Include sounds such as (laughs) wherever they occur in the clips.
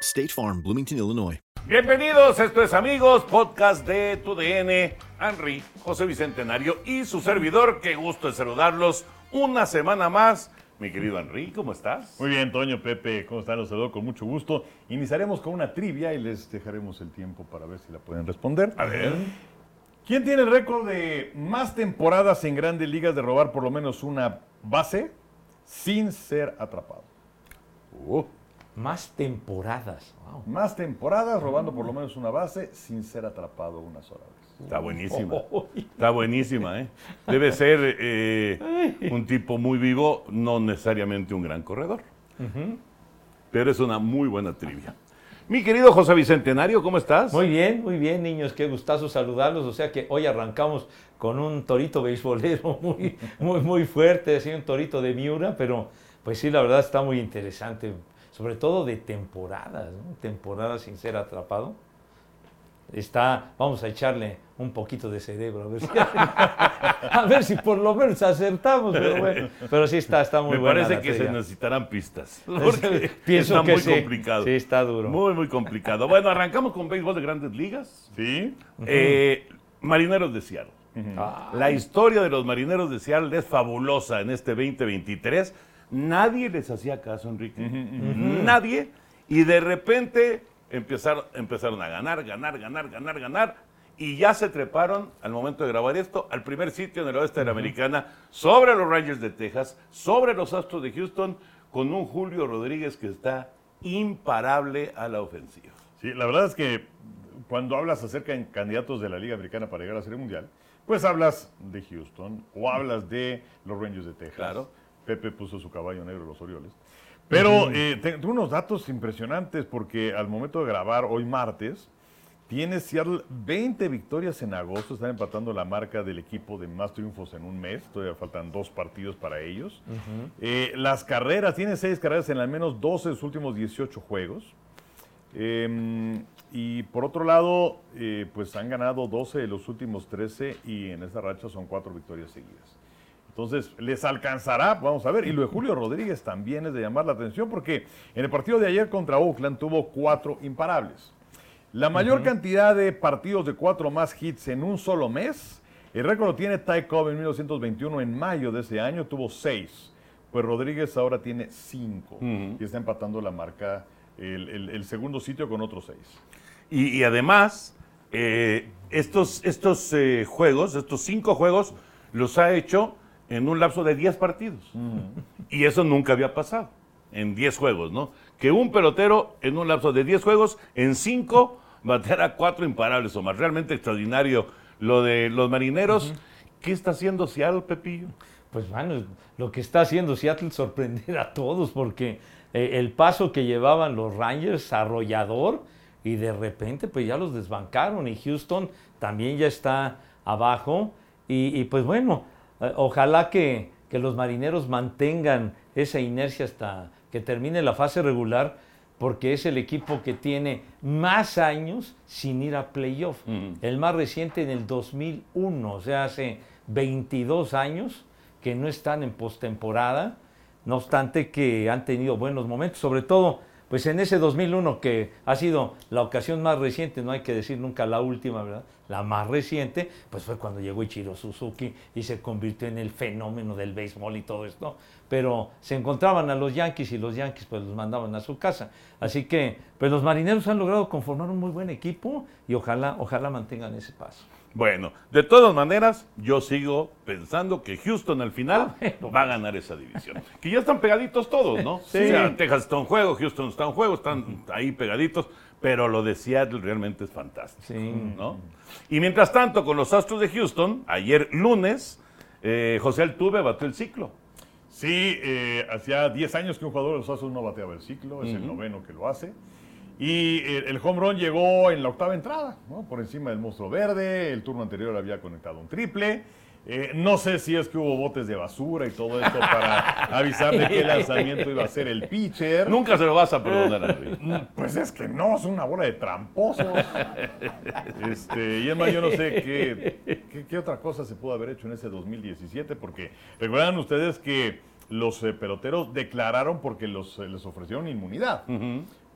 State Farm, Bloomington, Illinois. Bienvenidos, esto es amigos, podcast de tu DN, Henry, José Bicentenario y su servidor. Qué gusto de saludarlos una semana más. Mi querido Henry, ¿cómo estás? Muy bien, Toño, Pepe, ¿cómo están? Los saludo con mucho gusto. Iniciaremos con una trivia y les dejaremos el tiempo para ver si la pueden responder. A ver. ¿Quién tiene el récord de más temporadas en grandes ligas de robar por lo menos una base sin ser atrapado? Uh, Más temporadas. Wow. Más temporadas robando por lo menos una base sin ser atrapado una sola vez. está buenísima. Está buenísima, ¿eh? Debe ser eh, un tipo muy vivo, no necesariamente un gran corredor. Pero es una muy buena trivia. Mi querido José Bicentenario, ¿cómo estás? Muy bien, muy bien, niños. Qué gustazo saludarlos. O sea que hoy arrancamos con un torito beisbolero (laughs) muy, muy, muy fuerte, así un torito de Miura, pero pues sí, la verdad está muy interesante. Sobre todo de temporadas, ¿no? temporadas sin ser atrapado. Está, vamos a echarle un poquito de cerebro, a ver si, (laughs) a ver si por lo menos acertamos, pero bueno. Pero sí está, está muy Me buena parece la que se necesitarán pistas. (laughs) Porque Pienso está que muy sí. complicado. Sí, está duro. Muy, muy complicado. Bueno, arrancamos con béisbol de grandes ligas. ¿Sí? Eh, Marineros de Seattle. Ah, La historia de los Marineros de Seattle es fabulosa en este 2023. Nadie les hacía caso, Enrique. Nadie. Y de repente empezaron, empezaron a ganar, ganar, ganar, ganar, ganar. Y ya se treparon, al momento de grabar esto, al primer sitio en el oeste de la Americana, sobre los Rangers de Texas, sobre los Astros de Houston, con un Julio Rodríguez que está imparable a la ofensiva. Sí, la verdad es que cuando hablas acerca de candidatos de la Liga Americana para llegar a la Serie Mundial, pues hablas de Houston o hablas de los Rangers de Texas. Claro. Pepe puso su caballo negro los Orioles. Pero eh, te- tengo unos datos impresionantes porque al momento de grabar hoy martes, tiene Seattle 20 victorias en agosto, están empatando la marca del equipo de más triunfos en un mes, todavía faltan dos partidos para ellos. Eh, las carreras, tiene seis carreras en al menos 12 de sus últimos 18 juegos. Eh, y por otro lado, eh, pues han ganado 12 de los últimos 13 y en esa racha son cuatro victorias seguidas. Entonces, ¿les alcanzará? Vamos a ver. Y lo de Julio Rodríguez también es de llamar la atención porque en el partido de ayer contra Oakland tuvo cuatro imparables. La mayor cantidad de partidos de cuatro más hits en un solo mes, el récord lo tiene Ty Cobb en 1921, en mayo de ese año tuvo seis. Pues Rodríguez ahora tiene cinco y está empatando la marca, el, el- el segundo sitio con otros seis. Y, y además, eh, estos, estos eh, juegos, estos cinco juegos, los ha hecho en un lapso de 10 partidos. Y eso nunca había pasado, en 10 juegos, ¿no? Que un pelotero en un lapso de 10 juegos, en 5, bateara cuatro imparables o más. Realmente extraordinario lo de los marineros. ¿Qué está haciendo Seattle, Pepillo? Pues bueno, lo que está haciendo Seattle sorprender a todos porque eh, el paso que llevaban los Rangers arrollador y de repente pues ya los desbancaron y Houston también ya está abajo y, y, pues bueno, ojalá que, que los marineros mantengan esa inercia hasta que termine la fase regular porque es el equipo que tiene más años sin ir a playoff. El más reciente en el 2001, o sea, hace 22 años que no están en postemporada, no obstante que han tenido buenos momentos, sobre todo pues en ese 2001 que ha sido la ocasión más reciente, no hay que decir nunca la última, ¿verdad? La más reciente, pues fue cuando llegó Ichiro Suzuki y se convirtió en el fenómeno del béisbol y todo esto. Pero se encontraban a los Yankees y los Yankees pues los mandaban a su casa. Así que pues los marineros han logrado conformar un muy buen equipo y ojalá, ojalá mantengan ese paso. Bueno, de todas maneras, yo sigo pensando que Houston al final Ah, va a ganar esa división. Que ya están pegaditos todos, ¿no? Sí. O sea, Texas está en juego, Houston está en juego, están ahí pegaditos, pero lo de Seattle realmente es fantástico, Sí. ¿no? Y mientras tanto, con los Astros de Houston, ayer lunes, eh, José Altuve batió el ciclo. Sí, eh, hacía 10 años que un jugador de los Astros no bateaba el ciclo, es el noveno que lo hace. Y el, home run llegó en la octava entrada, ¿no? por encima del monstruo verde. El turno anterior había conectado un triple. Eh, no sé si es que hubo botes de basura y todo esto para (laughs) avisar de qué lanzamiento iba a ser el pitcher. Nunca se lo vas a perdonar, Henry. Pues es que no, es una bola de tramposos. (laughs) Este, y es más, yo no sé qué, qué, qué otra cosa se pudo haber hecho en ese 2017, porque recuerdan ustedes que los eh, peloteros declararon porque los, eh, les ofrecieron inmunidad.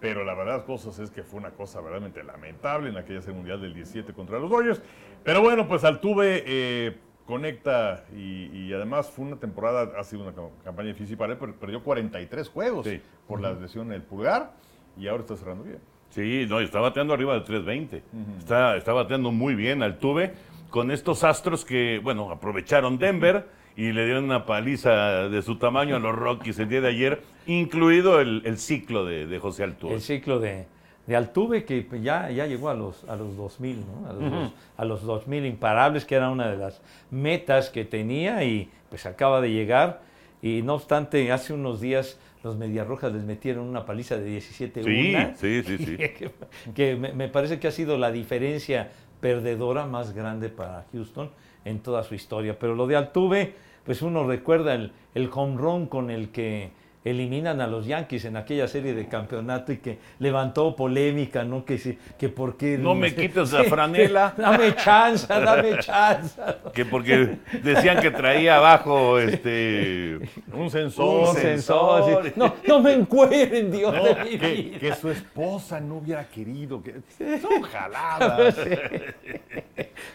Pero la verdad, cosas es que fue una cosa verdaderamente lamentable en aquella serie mundial del 17 contra los Dodgers. Pero bueno, pues Altuve eh, conecta y, y además fue una temporada, ha sido una cam- campaña difícil para él, pero perdió 43 juegos Sí. por la lesión en el pulgar y ahora está cerrando bien. Sí, no, está bateando arriba de 320. está, está bateando muy bien Altuve con estos astros que, bueno, aprovecharon Denver y le dieron una paliza de su tamaño a los Rockies el día de ayer, incluido el, el ciclo de, de José Altuve. el ciclo de, de Altuve que ya, ya llegó a los, a los 2000, ¿no? A los, dos- a los 2000 imparables, que era una de las metas que tenía y pues acaba de llegar. Y no obstante, hace unos días los Mediarrojas les metieron una paliza de 17 Sí, una, sí, sí, sí. (laughs) que, que me, me parece que ha sido la diferencia perdedora más grande para Houston en toda su historia. Pero lo de Altuve, pues uno recuerda el, el home run con el que eliminan a los Yankees en aquella serie de campeonato y que levantó polémica, ¿no? Que, si- que por qué... No me (laughs) quites la franela. (laughs) dame chance, dame chance. (laughs) Que porque decían que traía abajo este Un sensor. Un sensor, sí. No, no me encueren, Dios No, de mi que, vida. que su esposa no hubiera querido. Que, son jaladas.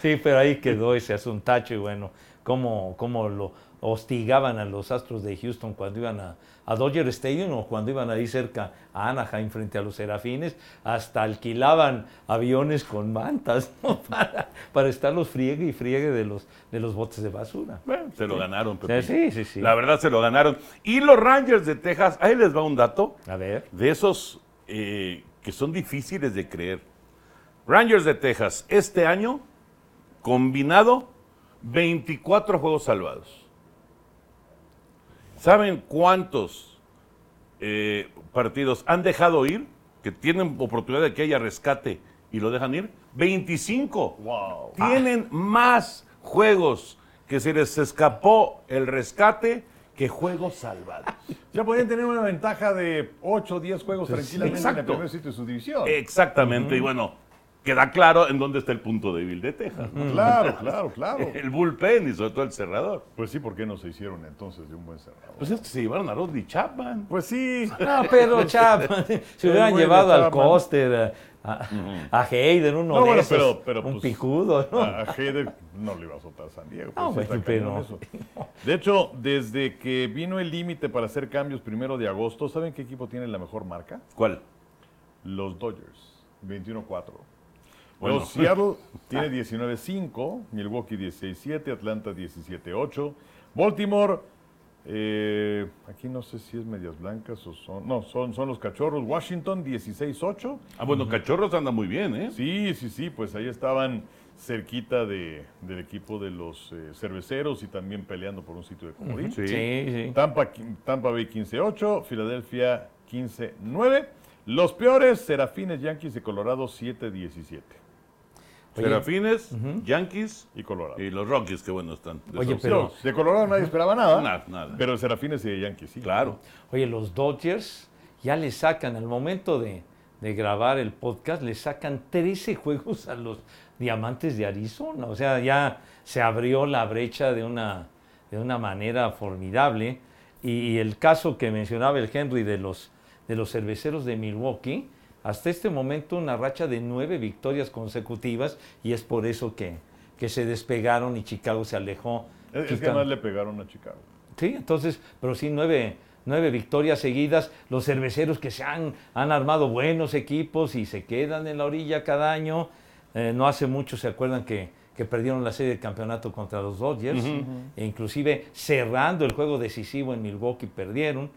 Sí, pero ahí quedó ese asuntacho y bueno, cómo, cómo lo hostigaban a los Astros de Houston cuando iban a, a Dodger Stadium o cuando iban ahí cerca a Anaheim frente a los Serafines, hasta alquilaban aviones con mantas ¿no? (laughs) para, para estarlos friegue y friegue de los, de los botes de basura. Bueno, se lo ganaron, Pepín. Sí, sí, sí. La verdad se lo ganaron. Y los Rangers de Texas, ahí les va un dato A ver. de esos eh, que son difíciles de creer. Rangers de Texas, este año, combinado, 24 juegos salvados. ¿Saben cuántos eh, partidos han dejado ir? Que tienen oportunidad de que haya rescate y lo dejan ir. 25. Wow. Tienen más juegos que se les escapó el rescate que juegos salvados. (laughs) Ya podían tener una ventaja de 8 o 10 juegos tranquilamente en el primer sitio de su división. Exactamente, y bueno, queda claro en dónde está el punto débil de Texas. ¿no? Claro, claro, claro. (laughs) El bullpen y sobre todo el cerrador. Pues sí, ¿por qué no se hicieron entonces de un buen cerrado? Pues es que se llevaron a Rodney Chapman. Pues sí. (laughs) No, pero Chapman, (laughs) se hubieran bueno, llevado al Chapman. Coster, a, a, a Hayden, uno No, de bueno, esos, pero- pero, un pues, picudo, ¿no? A, a Hader no le iba a soltar San Diego. No, pues, bueno, está cañón pero- eso. De hecho, desde que vino el límite para hacer cambios primero de agosto, ¿saben qué equipo tiene la mejor marca? ¿Cuál? Los Dodgers, 21-4. Bueno. Los Seattle tiene 19-5, Milwaukee 16-7, Atlanta 17-8, Baltimore, eh, aquí no sé si es medias blancas o son, no, son, son los cachorros, Washington 16-8. Ah, bueno, Cachorros anda muy bien, ¿eh? Sí, sí, sí, pues ahí estaban cerquita de, del equipo de los eh, cerveceros y también peleando por un sitio de comodín. Sí. Sí, sí. Tampa, Tampa Bay 15-8, Filadelfia 15-9. Los peores, Serafines Yankees de Colorado 7-17. Oye, Serafines, Yankees Y Colorado. y los Rockies, que bueno están. Oye, pero- de Colorado nadie esperaba nada. Nada, nada. Pero Serafines y de Yankees, sí. Claro. Oye, los Dodgers ya le sacan, al momento de, de grabar el podcast, le sacan 13 (laughs) juegos a los Diamantes de Arizona. O sea, ya se abrió la brecha de una, de una manera formidable. Y, el caso que mencionaba el Henry de los, de los cerveceros de Milwaukee, hasta este momento una racha de nueve victorias consecutivas y es por eso que, que se despegaron y Chicago se alejó. Es, es que además le pegaron a Chicago. Sí, entonces, pero sí, nueve, nueve victorias seguidas. Los cerveceros que se han, han armado buenos equipos y se quedan en la orilla cada año. Eh, no hace mucho se acuerdan que, que perdieron la serie de campeonato contra los Dodgers. E inclusive cerrando el juego decisivo en Milwaukee perdieron.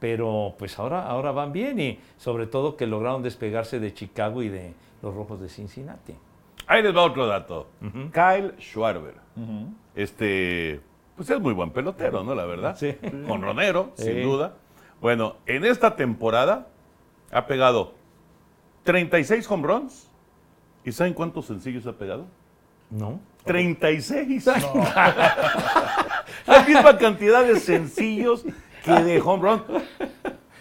Pero pues ahora, ahora van bien y sobre todo que lograron despegarse de Chicago y de los Rojos de Cincinnati. Ahí les va otro dato. Kyle Schwarber. Este, pues es muy buen pelotero, ¿no? La verdad. Sí. Con Ronero, Sí. sin duda. Bueno, en esta temporada ha pegado 36 home runs. ¿Y saben cuántos sencillos ha pegado? ¿No? 36. (laughs) La misma cantidad de sencillos que de home run.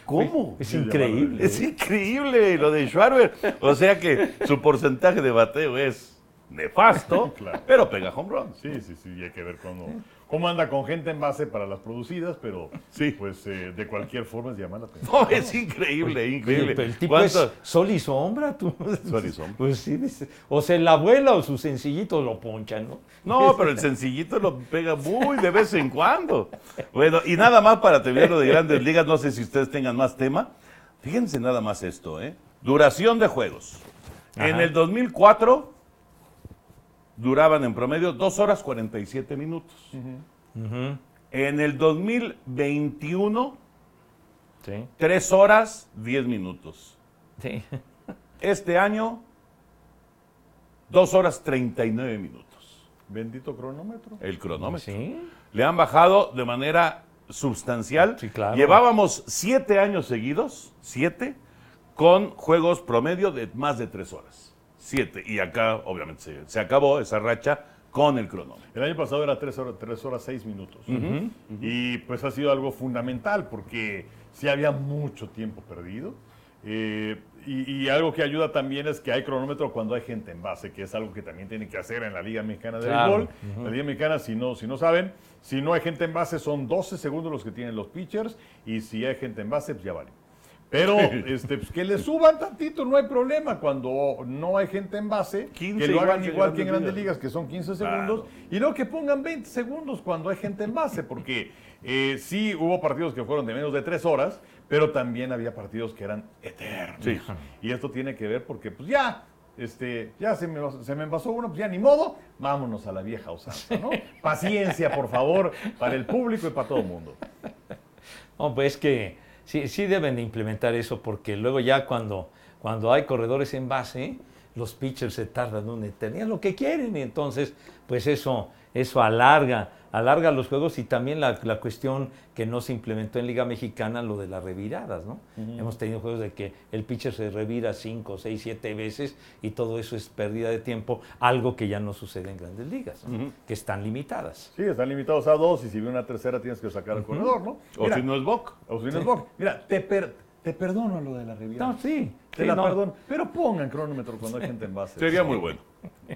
¿Cómo? Es increíble. Es increíble lo de Schwarber. O sea que su porcentaje de bateo es nefasto, (laughs) Claro. pero pega home runs. Sí, sí, sí, y hay que ver cómo, cómo anda con gente en base para las producidas, pero (laughs) Sí. pues eh, de cualquier forma es llamar la atención. No, es increíble, increíble. Oye, el tipo es ¿Cuánto- sol y sombra, tú. (laughs) Sol y sombra. Pues sí, o sea, la abuela o su sencillito lo ponchan, ¿no? No, pero el sencillito lo pega muy de vez en cuando. Bueno, y nada más para terminar lo de grandes ligas, no sé si ustedes tengan más tema. Fíjense nada más esto, ¿eh? Duración de juegos. En el 2004 duraban en promedio 2 horas 47 minutos. En el 2021, Sí, 3 horas 10 minutos. sí. Este año, 2 horas 39 minutos. Bendito cronómetro. El cronómetro. Sí. le han bajado de manera sustancial. Sí, claro. Llevábamos siete años seguidos, siete, con juegos promedio de más de tres horas. Siete. Y acá, obviamente, se, se acabó esa racha con el cronómetro. El año pasado era 3 horas, tres horas 6 minutos. Y pues ha sido algo fundamental porque sí había mucho tiempo perdido. Eh, y, y algo que ayuda también es que hay cronómetro cuando hay gente en base, que es algo que también tienen que hacer en la Liga Mexicana de Claro. Béisbol. La Liga Mexicana, si no, si no saben, si no hay gente en base son 12 segundos los que tienen los pitchers y si hay gente en base, pues ya vale. Pero este, pues, que le suban tantito, no hay problema. Cuando no hay gente en base, 15 que lo hagan igual que en igual que en Grandes Ligas. Que son 15 Claro. segundos. Y luego que pongan 20 segundos cuando hay gente en base, porque eh, sí hubo partidos que fueron de menos de 3 horas, pero también había partidos que eran eternos. Sí. Y esto tiene que ver porque, pues ya, este, ya se me, se me envasó uno, pues ya ni modo, vámonos a la vieja usanza, ¿no? Paciencia, por favor, para el público y para todo el mundo. No, pues es que sí, sí deben de implementar eso porque luego ya cuando, cuando hay corredores en base, los pitchers se tardan una eternidad, lo que quieren, y entonces pues eso, eso alarga, alarga los juegos y también la, la cuestión que no se implementó en Liga Mexicana, lo de las reviradas, ¿no? Hemos tenido juegos de que el pitcher se revira cinco, seis, siete veces y todo eso es pérdida de tiempo, algo que ya no sucede en grandes ligas, ¿no? que están limitadas. Sí, están limitados a dos y si viene una tercera tienes que sacar al corredor, ¿no? O si no es Boc. o si no es Boc. Mira, te, per- te perdono lo de la revista. No, sí, Te sí, la no. perdono. Pero pongan cronómetro cuando hay gente en base. Sería muy bueno.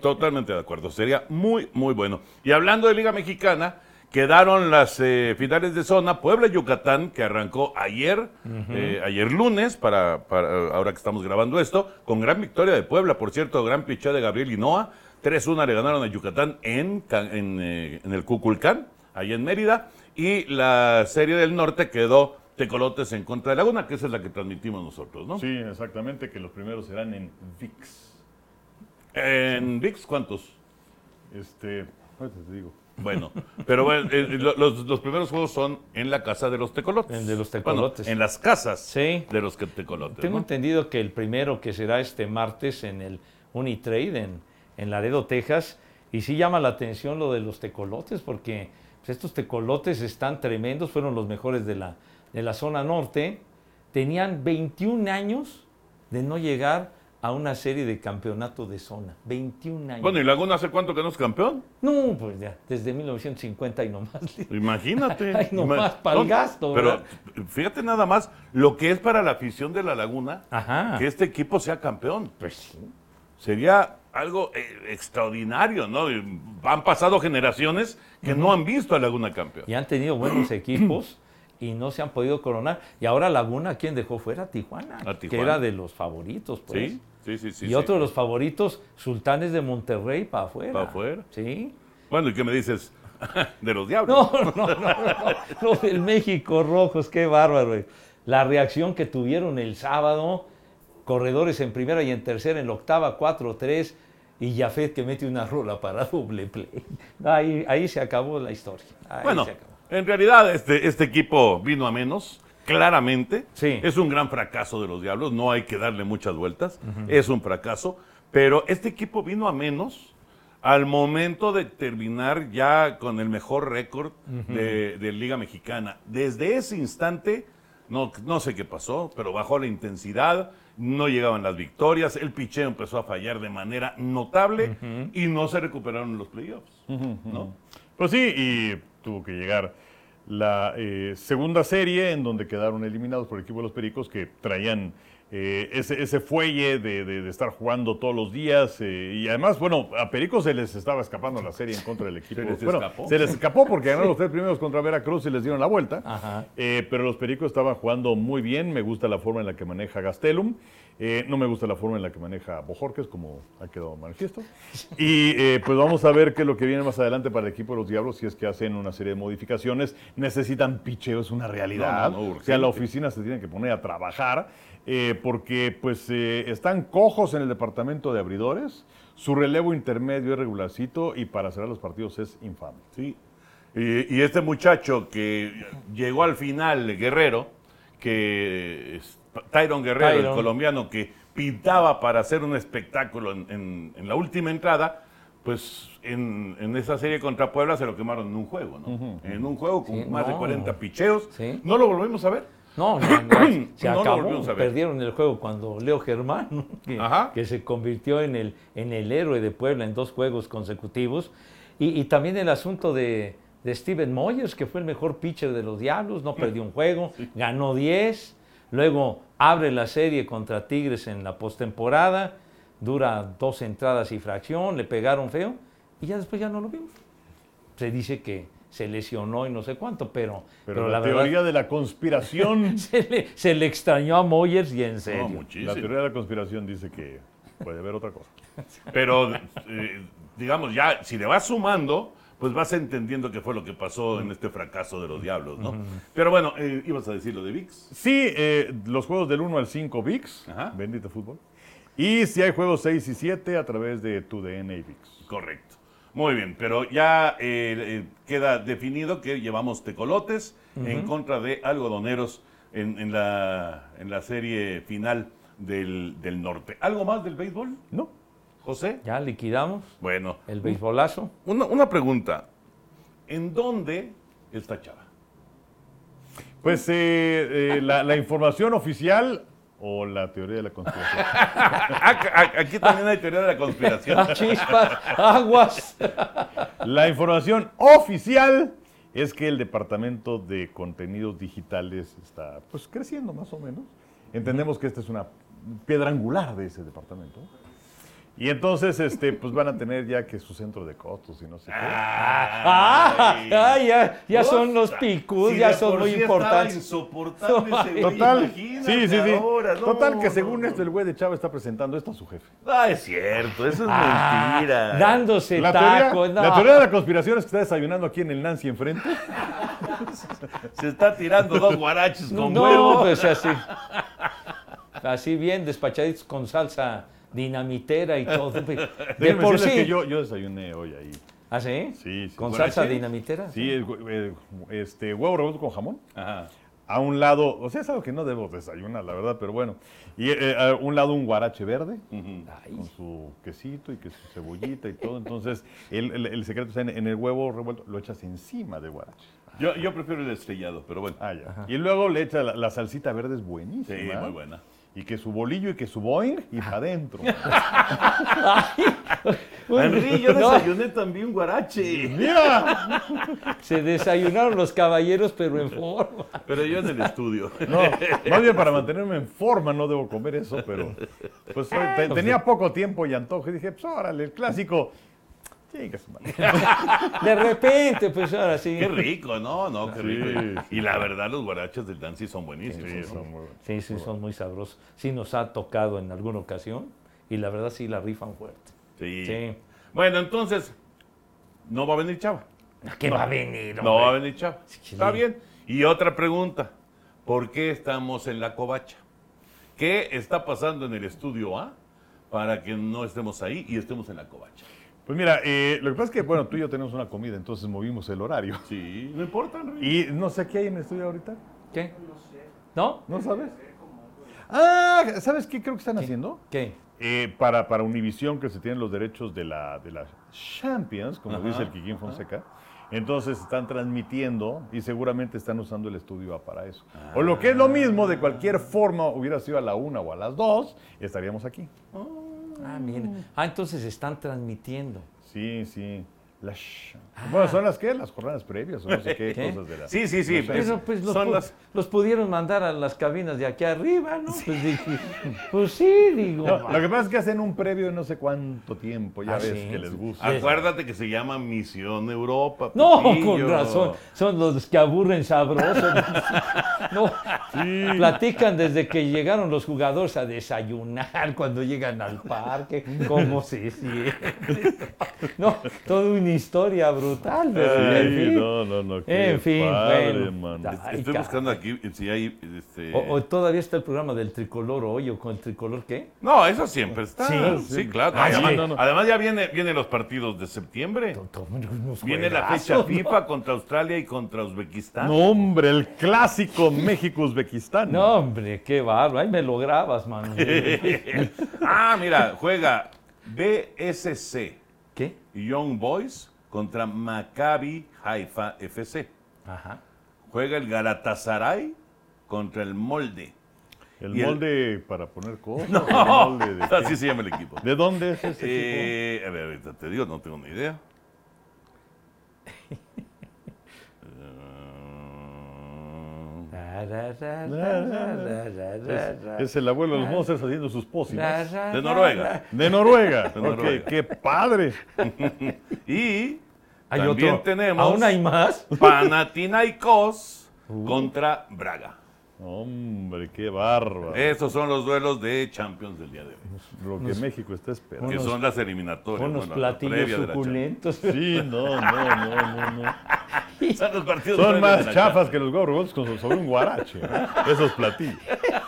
Totalmente de acuerdo. Sería muy, muy bueno. Y hablando de Liga Mexicana, quedaron las eh, finales de zona Puebla-Yucatán, que arrancó ayer, eh, ayer lunes, para, para, ahora que estamos grabando esto, con gran victoria de Puebla. Por cierto, gran pichada de Gabriel Hinoa. 3-1 le ganaron a Yucatán en, en, eh, en el Cuculcán, ahí en Mérida. Y la serie del norte quedó Tecolotes en contra de Laguna, que esa es la que transmitimos nosotros, ¿no? Sí, exactamente, que los primeros serán en VIX. En VIX, ¿cuántos? Este, ahorita te digo. Bueno, pero bueno, eh, lo- los, los primeros juegos son en la casa de los tecolotes. En de los Bueno, tecolotes. en las casas Sí. de los que tecolotes. Tengo ¿no? entendido que el primero que será este martes en el Unitrade en, en Laredo, Texas, y sí llama la atención lo de los tecolotes, porque pues, estos tecolotes están tremendos, fueron los mejores de la, de la zona norte, tenían 21 años de no llegar a una serie de campeonato de zona, 21 años. Bueno, ¿y Laguna hace cuánto que no es campeón? No, pues ya, desde 1950 y nomás. (laughs) Imagínate. (laughs) Ay, nomás pa'l no, gasto, Pero fíjate nada más lo que es para la afición de la Laguna Ajá. que este equipo sea campeón. Pues sí. Sería algo eh, extraordinario, ¿no? Y Han pasado generaciones que no han visto a Laguna campeón. y han tenido buenos (clears throat) equipos y no se han podido coronar. Y ahora Laguna, ¿quién dejó fuera? Tijuana, A que era de los favoritos. Pues. Sí, sí, sí. sí y sí. otro de los favoritos, Sultanes de Monterrey, para afuera. Pa' afuera. Sí. Bueno, ¿y qué me dices (laughs) de los diablos? No, no, no, no, del México Rojos, qué bárbaro. güey. La reacción que tuvieron el sábado, corredores en primera y en tercera, en la octava, 4-3, y Jafet que mete una rola para doble play. Ahí, ahí se acabó la historia. Ahí Bueno, se acabó. En realidad este, este equipo vino a menos, claramente. Sí. Es un gran fracaso de los Diablos, no hay que darle muchas vueltas, es un fracaso, pero este equipo vino a menos al momento de terminar ya con el mejor récord de, de Liga Mexicana. Desde ese instante, no, no sé qué pasó, pero bajó la intensidad no llegaban las victorias, el picheo empezó a fallar de manera notable y no se recuperaron los playoffs. ¿no? Pues sí, y tuvo que llegar la eh, segunda serie en donde quedaron eliminados por el equipo de los Pericos que traían eh, ese, ese fuelle de, de- de estar jugando todos los días eh, y además, bueno, a Pericos se les estaba escapando la serie en contra del (laughs) equipo. les Bueno, escapó? Se les escapó porque ganaron los tres primeros contra Veracruz y les dieron la vuelta. Ajá. Eh, pero los Pericos estaban jugando muy bien. Me gusta la forma en la que maneja Gastelum. No me gusta la forma en la que maneja Bojorques, como ha quedado manifiesto. (laughs) Y pues vamos a ver qué es lo que viene más adelante para el equipo de los Diablos. Si es que hacen una serie de modificaciones, necesitan picheo, es una realidad. No, no, no, o sea, la oficina se tiene que poner a trabajar eh, porque pues eh, están cojos en el departamento de abridores. Su relevo intermedio es regularcito y para cerrar los partidos es infame. Sí. Y, y este muchacho que llegó al final, Guerrero, que Tyron Guerrero, el colombiano, que pintaba para hacer un espectáculo en, en- en la última entrada, pues en, en esa serie contra Puebla se lo quemaron en un juego, ¿no? En un juego con Sí, más de no. 40 picheos. Sí. No lo volvimos a ver. No, se (coughs) No acabó. Perdieron el juego cuando Leo Germán, que, se convirtió en el, en el héroe de Puebla en dos juegos consecutivos. Y, y también el asunto de, de Steven Moyers, que fue el mejor pitcher de los Diablos, no perdió un juego, (laughs) ganó 10, luego abre la serie contra Tigres en la postemporada, dura dos entradas y fracción, le pegaron feo, y ya después ya no lo vimos. Se dice que se lesionó y no sé cuánto, pero, Pero, pero la, la, verdad teoría de la conspiración... (laughs) se le, se le extrañó a Moyers y en No, serio. muchísimo. La teoría de la conspiración dice que puede haber otra cosa. (laughs) Pero, eh, digamos, ya, si le vas sumando, pues vas entendiendo qué fue lo que pasó en este fracaso de los Diablos, ¿no? Pero bueno, eh, ibas a decir lo de VIX. Sí, eh, los juegos del 1 al 5 VIX, Ajá. bendito fútbol. Y si hay juegos 6 y 7 a través de TUDN y VIX. Correcto. Muy bien, pero ya eh, eh, queda definido que llevamos tecolotes en contra de algodoneros en, en la, en la serie final del, del norte. ¿Algo más del béisbol, ¿No? José? Ya liquidamos Bueno, el beisbolazo. una, una pregunta. ¿En dónde está Chava? Pues eh, eh, la, la información oficial o la teoría de la conspiración. (laughs) Aquí también hay teoría de la conspiración. (laughs) ¡Ah, chispas! ¡Aguas! La información oficial es que el departamento de contenidos digitales está pues creciendo más o menos. Entendemos que esta es una piedra angular de ese departamento. Y entonces este pues van a tener ya que su centro de costos y no sé qué. ¡Ah! ah, ya ya son los picus, si ya son muy importantes. insoportable (laughs) ese Total, imagínate sí, sí, sí. ahora, no, Total que no, según no. esto el güey de Chava está presentando esto a su jefe. Ah, es cierto, eso es Ah, mentira. dándose La teoría, tacos. no. la teoría de la conspiración es que está desayunando aquí en el Nancy enfrente. (laughs) Se está tirando dos guaraches con no, huevo. pues así. Así bien despachaditos con salsa dinamitera y todo. (laughs) De Déjenme por decirles sí. que yo, yo desayuné hoy ahí. ¿Ah, sí? Sí, sí. ¿Con salsa dinamitera? Sí, eh, este, huevo revuelto con jamón. Ajá. A un lado, o sea, es algo que no debo desayunar, la verdad, pero bueno. Y eh, a un lado un guarache verde, con su quesito y que su cebollita y todo. Entonces, el, el- el secreto está en, en el huevo revuelto, lo echas encima del guarache. Yo, yo prefiero el estrellado, pero bueno. Ah, ya. Y luego le echas la, la salsita verde, es buenísima. Sí, muy buena. Y que su bolillo y que su boing y para adentro. (laughs) Henry, yo No. desayuné también guarache. ¡Mira! Se desayunaron los caballeros, pero en forma. Pero yo en el estudio. No, más bien para mantenerme en forma no debo comer eso, pero pues te- tenía poco tiempo y antojo y dije, pues órale, el clásico. Su madre. (laughs) De repente, pues ahora sí. Qué rico, ¿no? No, qué Sí, rico. sí. Y la verdad, los guaraches del Dancy son buenísimos. Sí, ¿no? son muy buenos. Sí, sí, son muy sabrosos. Sí nos ha tocado en alguna ocasión y la verdad sí la rifan fuerte. Sí. Sí. Bueno, entonces, no va a venir Chava. ¿Qué va a venir? No va a venir Chava. Sí. Está bien. Y otra pregunta. ¿Por qué estamos en la covacha? ¿Qué está pasando en el estudio A para que no estemos ahí y estemos en la covacha? Pues mira, eh, lo que pasa es que, bueno, tú y yo tenemos una comida, entonces movimos el horario. (laughs) Sí, no importa, Henry. Y no sé qué hay en el estudio ahorita. ¿Qué? ¿No? ¿No sabes? Ah, ¿sabes qué creo que están haciendo? ¿Qué? Eh, para, para Univision, que se tienen los derechos de la, de la Champions, como Ajá, dice el Kikín Fonseca, Entonces están transmitiendo y seguramente están usando el estudio para eso. O lo que es lo mismo, de cualquier forma, hubiera sido a la una o a las dos, estaríamos aquí. Ah, mira. Ah, entonces están transmitiendo. Sí, sí. Las- Bueno, son las que, las jornadas previas, o no sé qué, (laughs) ¿Qué? cosas de las. Sí, sí, sí. no sé. Pero pues los, Son pu- las- los pudieron mandar a las cabinas de aquí arriba, ¿no? Pues, dije, pues sí, digo. No, lo que pasa es que hacen un previo de no sé cuánto tiempo, ya Ah, ves sí. que les gusta. Acuérdate que se llama Misión Europa. No, con razón. Son los que aburren sabrosos. (laughs) No, platican desde que llegaron los jugadores a desayunar, cuando llegan al parque, cómo se sienten. No, toda una historia brutal. Ay, en fin. no, no, no. En fin, padre, bueno. man. Ay, Estoy ca- buscando aquí si hay. Este... O, o todavía está el programa del tricolor hoy o con el tricolor qué? No, eso siempre está. Sí. Sí, claro. Ah, además, sí. no, no. además ya viene, vienen los partidos de septiembre. Viene la fecha. FIFA contra Australia y contra Uzbekistán. No, hombre, el clásico (laughs) México-Uzbekistán. No, hombre, qué bárbaro. Ahí me lo grabas, mano. (laughs) ah, mira, juega BSC ¿Qué? Young Boys contra Maccabi Haifa FC. Ajá. Juega el Galatasaray contra el Molde. El Y el- molde para poner cosas. (laughs) el molde de, Así se llama el equipo. ¿De dónde es ese Eh, a ver, ahorita te digo, no tengo ni idea. (laughs) Es, es el abuelo de los monsters haciendo sus pócimas. De Noruega. De Noruega. (laughs) De qué padre. (laughs) Y Hay también otro. tenemos ¿Aún hay más? Panathinaikos (laughs) contra Braga. Hombre, qué bárbaro. Esos son los duelos de Champions del día de hoy. Lo que México está esperando. Que son las eliminatorias. Unos bueno, la platillos suculentos. Sí, no, no, no, no, no. (laughs) Son los partidos Son previos más chafas que los gorros con sobre un guarache. ¿eh? Esos platillos.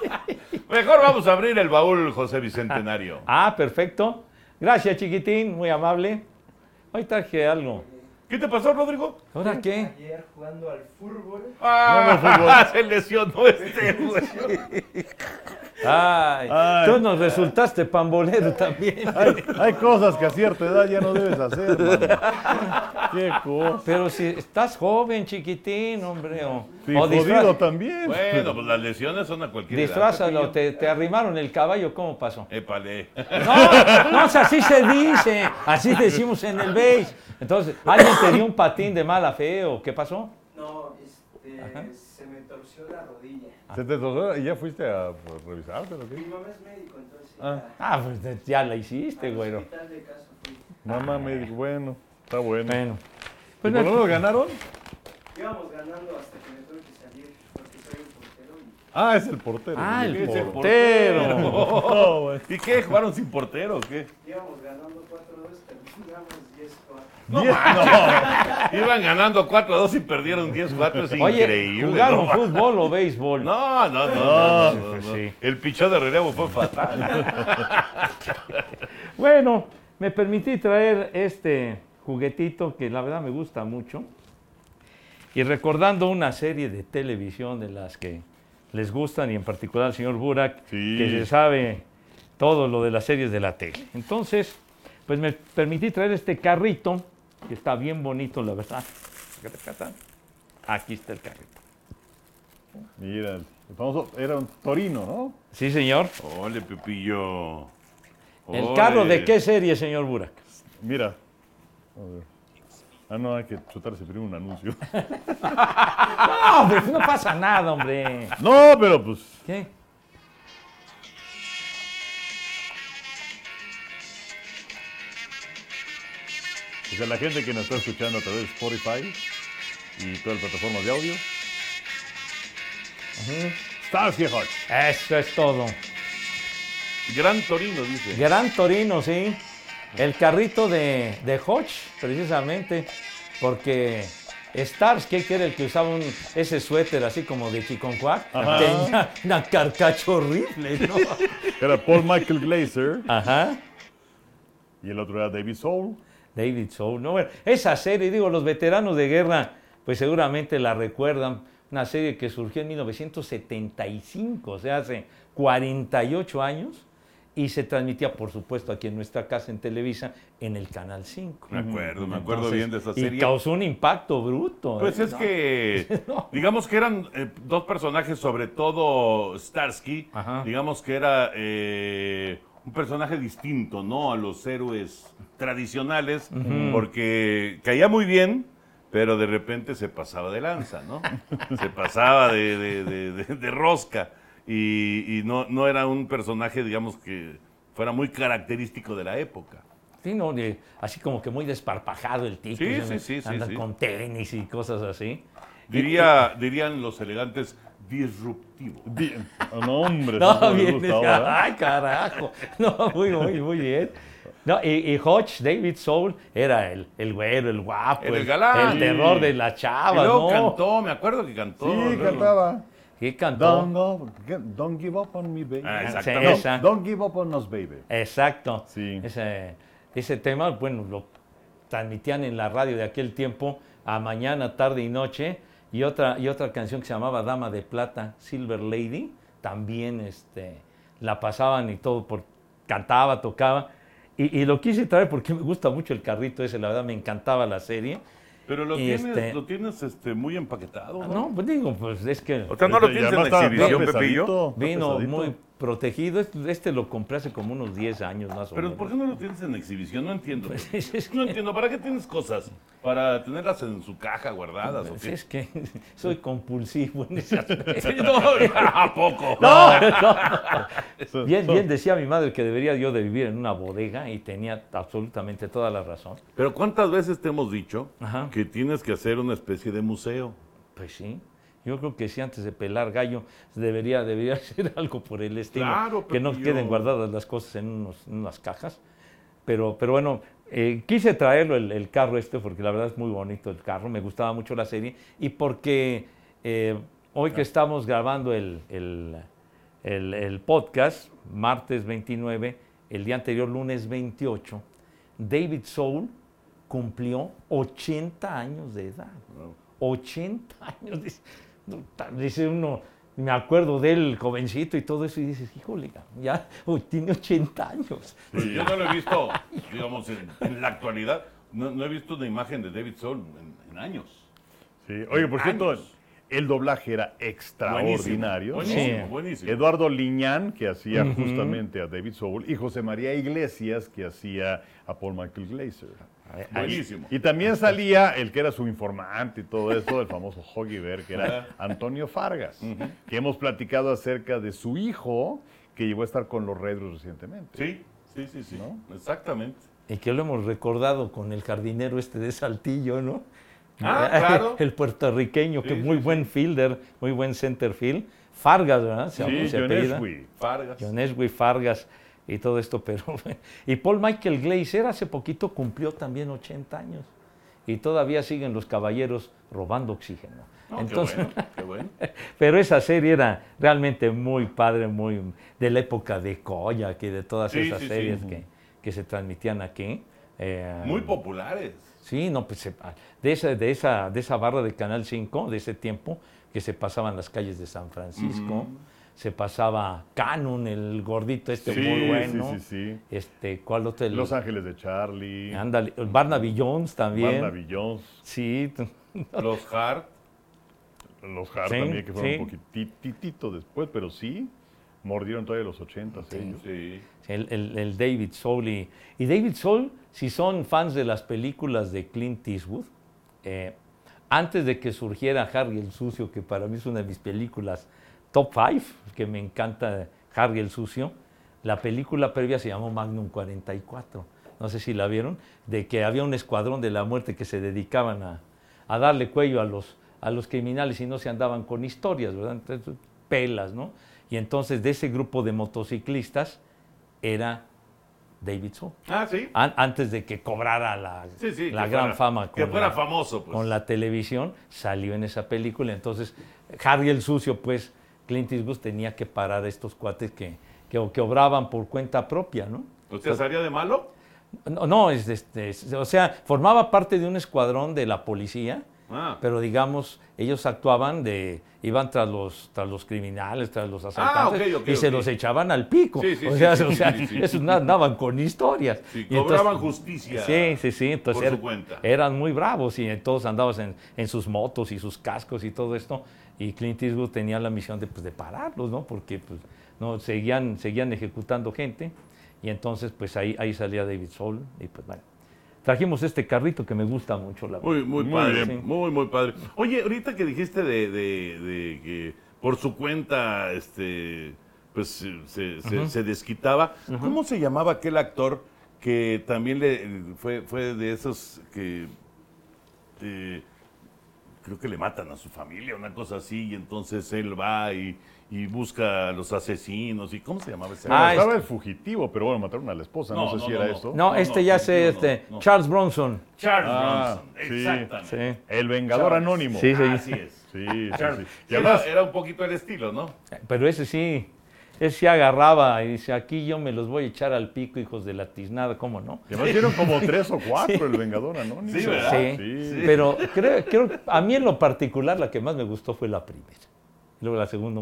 (laughs) Mejor vamos a abrir el baúl, José Bicentenario. Ah, perfecto. Gracias, chiquitín, muy amable. Hoy traje algo. ¿Qué te pasó, Rodrigo? ¿Ahora qué? Ayer jugando al fútbol. Ah, (laughs) se lesionó este güey. (laughs) Ay, Ay. tú nos resultaste pambolero también. (laughs) Hay, hay cosas que a cierta edad ya no debes hacer, mano. (laughs) Qué cosa. Pero si estás joven, chiquitín, hombre. O, Sí, o jodido también. Bueno, pues las lesiones son a cualquier edad, disfrázalo, Pepillo. te, te arrimaron el caballo, ¿cómo pasó? Épale. No, no, así se dice, así decimos en el base. Entonces, ¿alguien te dio un patín de mala fe o qué pasó? No, este, torció la rodilla. ¿Se te torció y ya fuiste a pues, revisarte o Mi qué? mamá es médico, entonces Ah. Ah, pues ya la hiciste, güero. hospital de casa fui. Mamá me dijo, bueno, está bueno. Bueno. ¿Y Pues por lo no- menos ganaron? Íbamos ganando hasta que me tuve que salir porque soy un portero y Ah, es el portero. Ah, el Es el portero. (laughs) No, güey. ¿Y qué? ¿Jugaron sin portero o qué? íbamos ganando 4-2, terminamos 10-4. Diez- no. Iban ganando 4-2 y perdieron 10-4. Es Oye, increíble. ¿jugaron ¿no? fútbol o béisbol? No, no, no. no, no, no. sí. El pichón de relevo fue fatal. (laughs) Bueno, me permití traer este juguetito que la verdad me gusta mucho. Y recordando una serie de televisión de las que les gustan, y en particular al señor Burak, Sí. que se sabe todo lo de las series de la tele. Entonces, pues me permití traer este carrito, que está bien bonito, la verdad. Aquí está el carrito. Mira, el famoso, era un Torino, ¿no? Sí, señor. Ole, Pepillo. ¿El carro de qué serie, señor Burak? Mira. A ver. Ah, no, hay que chutarse primero un anuncio. (laughs) No, hombre, no pasa nada, hombre. No, pero pues. ¿Qué? Sea, la gente que nos está escuchando a través de Spotify y todas las plataformas de audio. Starsky Hutch. Eso es todo. Gran Torino, dice. Gran Torino, sí. El carrito de, de Hodge, precisamente, porque Starsky, que era el que usaba un- ese suéter así como de Chiconcuac, tenía una carcacha horrible, ¿no? Era Paul Michael Glazer Ajá. y el otro era David Soul. David Soul, esa serie, digo, los veteranos de guerra, pues seguramente la recuerdan. Una serie que surgió en 1975, o sea, hace 48 años. y se transmitía, por supuesto, aquí en nuestra casa en Televisa, en el Canal 5. Me acuerdo, me acuerdo Entonces, bien de esa Y serie. causó un impacto bruto. Pues ¿eh? es que, (laughs) digamos que eran eh, dos personajes, sobre todo Starsky, Ajá. digamos que era eh, un personaje distinto, ¿no? A los héroes tradicionales, porque caía muy bien, pero de repente se pasaba de lanza, ¿no? se pasaba de, de- de- rosca y, y no, no era un personaje, digamos, que fuera muy característico de la época. Sí, no, de- así como que muy desparpajado el tipo. Sí, Andan con tenis y cosas así. Diría, dirían los elegantes, disruptivo. Di- No, hombre, No, bien, gusta ahora. ay, carajo. No, muy, muy, muy bien. No, y, y Hodge, David Soul, era el, el güero, el guapo, El galán. el terror Sí. de la Y chava, luego ¿no? cantó, me acuerdo que cantó. Sí, luego. cantaba. ¿Qué cantó? Don't, go- don't give up on me, baby. Ah, exactamente. esa. Don't give up on us, baby. Exacto. Sí. Ese, ese tema, bueno, lo transmitían en la radio de aquel tiempo a mañana, tarde y noche. Y otra, y otra canción que se llamaba Dama de Plata, Silver Lady, también este, la pasaban y todo, por, cantaba, tocaba. Y, y lo quise traer porque me gusta mucho el carrito ese, la verdad me encantaba la serie. Pero lo Y tienes, este- lo tienes este, muy empaquetado, ¿no? No, pues digo, pues es que O sea, no lo Este, tienes en está exhibición, Pepillo. vino muy protegido. Este, este lo compré hace como unos 10 años más o Pero menos. ¿por qué no lo tienes en exhibición? No entiendo. (laughs) Pues es- No entiendo. ¿Para qué tienes cosas? ¿Para tenerlas en su caja guardadas o Pues qué? es que (laughs) soy compulsivo en ese aspecto. (laughs) No, ¿a poco? No, no. Bien, bien decía mi madre que debería yo de vivir en una bodega y tenía absolutamente toda la razón. Pero ¿cuántas veces te hemos dicho Ajá. que tienes que hacer una especie de museo? Pues sí. Yo creo que sí, antes de pelar gallo, debería, debería (laughs) hacer algo por el estilo. Claro, que no Pepillo. queden guardadas las cosas en, unos- en unas cajas. Pero, pero bueno, eh, quise traerlo el, el carro este porque la verdad es muy bonito el carro, me gustaba mucho la serie y porque eh, hoy que estamos grabando el, el- el- podcast, martes 29, el día anterior, lunes 28, David Soul cumplió 80 años de edad. 80 años. Dice uno, me acuerdo del jovencito y todo eso, y dices, híjole, ya oh, tiene 80 años. Yo no lo he (laughs) visto, digamos, en, en la actualidad. No, no he visto una imagen de David Soul en, en años. Sí. Oye, por cierto, el doblaje era extraordinario. Buenísimo, Sí. buenísimo. Eduardo Liñán, que hacía justamente a David Soul, y José María Iglesias, que hacía a Paul Michael Glazer. Buenísimo. Y también salía el que era su informante y todo eso, el famoso Hoggy Bear, que era Antonio Fargas, que hemos platicado acerca de su hijo, que llegó a estar con los Redros recientemente. Sí, sí, sí, sí. ¿No? Exactamente. Y que lo hemos recordado con el jardinero este de Saltillo, ¿no? Ah, claro. (laughs) El puertorriqueño, que Sí, muy sí, buen fielder, muy buen center field. Fargas, ¿verdad? Se, Sí, John. Vargas. John Eswi, Fargas y todo esto, (laughs) pero y Paul Michael Glazer hace poquito cumplió también 80 años y todavía siguen los caballeros robando oxígeno. No, Entonces, qué bueno, qué bueno. (laughs) pero esa serie era realmente muy padre, muy de la época de Koyak y de todas Sí, esas sí, sí. series que, que se transmitían aquí. Eh, Muy populares. Sí, no, pues se- de esa, de, esa, de esa barra de Canal 5, de ese tiempo, que se pasaban las calles de San Francisco, se pasaba Canon, el gordito este Sí, muy sí, bueno. sí, sí. Este, ¿cuál otro? El- Los Ángeles de Charlie, Ándale, Barnaby Jones también. Barnaby Jones, Sí, (laughs) Los Hart. los Hart Sí, también, que fueron sí. un poquitito después, pero sí, mordieron todavía los 80 ellos. Sí. el, el- el David Soul. Y, y David Soul, si son fans de las películas de Clint Eastwood, eh, antes de que surgiera Harry el Sucio, que para mí es una de mis películas top 5, que me encanta Harry el Sucio, la película previa se llamó Magnum 44. No sé si la vieron, de que había un escuadrón de la muerte que se dedicaban a, a darle cuello a los, a los criminales y no se andaban con historias, ¿verdad? Entonces, pelas, ¿no? Y entonces de ese grupo de motociclistas era David Soul. Ah, sí. An- antes de que cobrara la, Sí, sí. la que gran fuera- fama Que con fuera la, famoso, pues. con la televisión, salió en esa película. Entonces, Harry el Sucio, pues, Clint Eastwood tenía que parar a estos cuates que, que, que obraban por cuenta propia, ¿no? ¿O sea, salía de malo? No, no, es, este, es- o sea, formaba parte de un escuadrón de la policía Ah. pero digamos, ellos actuaban de, iban tras los, tras los criminales, tras los asaltantes, ok, ok, y se los echaban al pico. Sí, sí, o sí, sea, sí, o sea, esos andaban con historias. Sí, Y cobraban entonces- justicia Sí, sí, sí. Entonces por su era- cuenta. eran muy bravos y todos andaban en, en sus motos y sus cascos y todo esto. Y Clint Eastwood tenía la misión de, pues, de pararlos, ¿no? Porque pues, no, seguían, seguían ejecutando gente. Y entonces, pues ahí, ahí salía David Soul. Y pues bueno, trajimos este carrito que me gusta mucho, la Muy, muy, Muy padre, muy, muy padre. Oye, ahorita que dijiste de, de- de que por su cuenta, este, pues se, se- se- se desquitaba. ¿Cómo se llamaba aquel actor que también le fue, fue de esos que eh, creo que le matan a su familia, una cosa así, y entonces él va y, y busca a los asesinos y ¿cómo se llamaba ese? Ah, estaba este- el fugitivo, pero bueno, mataron a la esposa, no, No, sé no, si no, era no. esto. No, No, este no, ya sí, sé, este, no. Charles Bronson. Charles Ah, Bronson, sí. exactamente. Sí. El Vengador Sí, Anónimo. sí. Así es. Sí, sí, Charles. sí. Sí, Y además, era, era un poquito el estilo, ¿no? Pero ese sí, ese sí agarraba y dice, aquí yo me los voy a echar al pico, hijos de la tiznada, ¿cómo no? y además hicieron como tres o cuatro el Vengador Anónimo. Sí, ¿verdad? Sí, Sí. pero creo, creo, a mí en lo particular la que más me gustó fue la primera. Luego la segunda,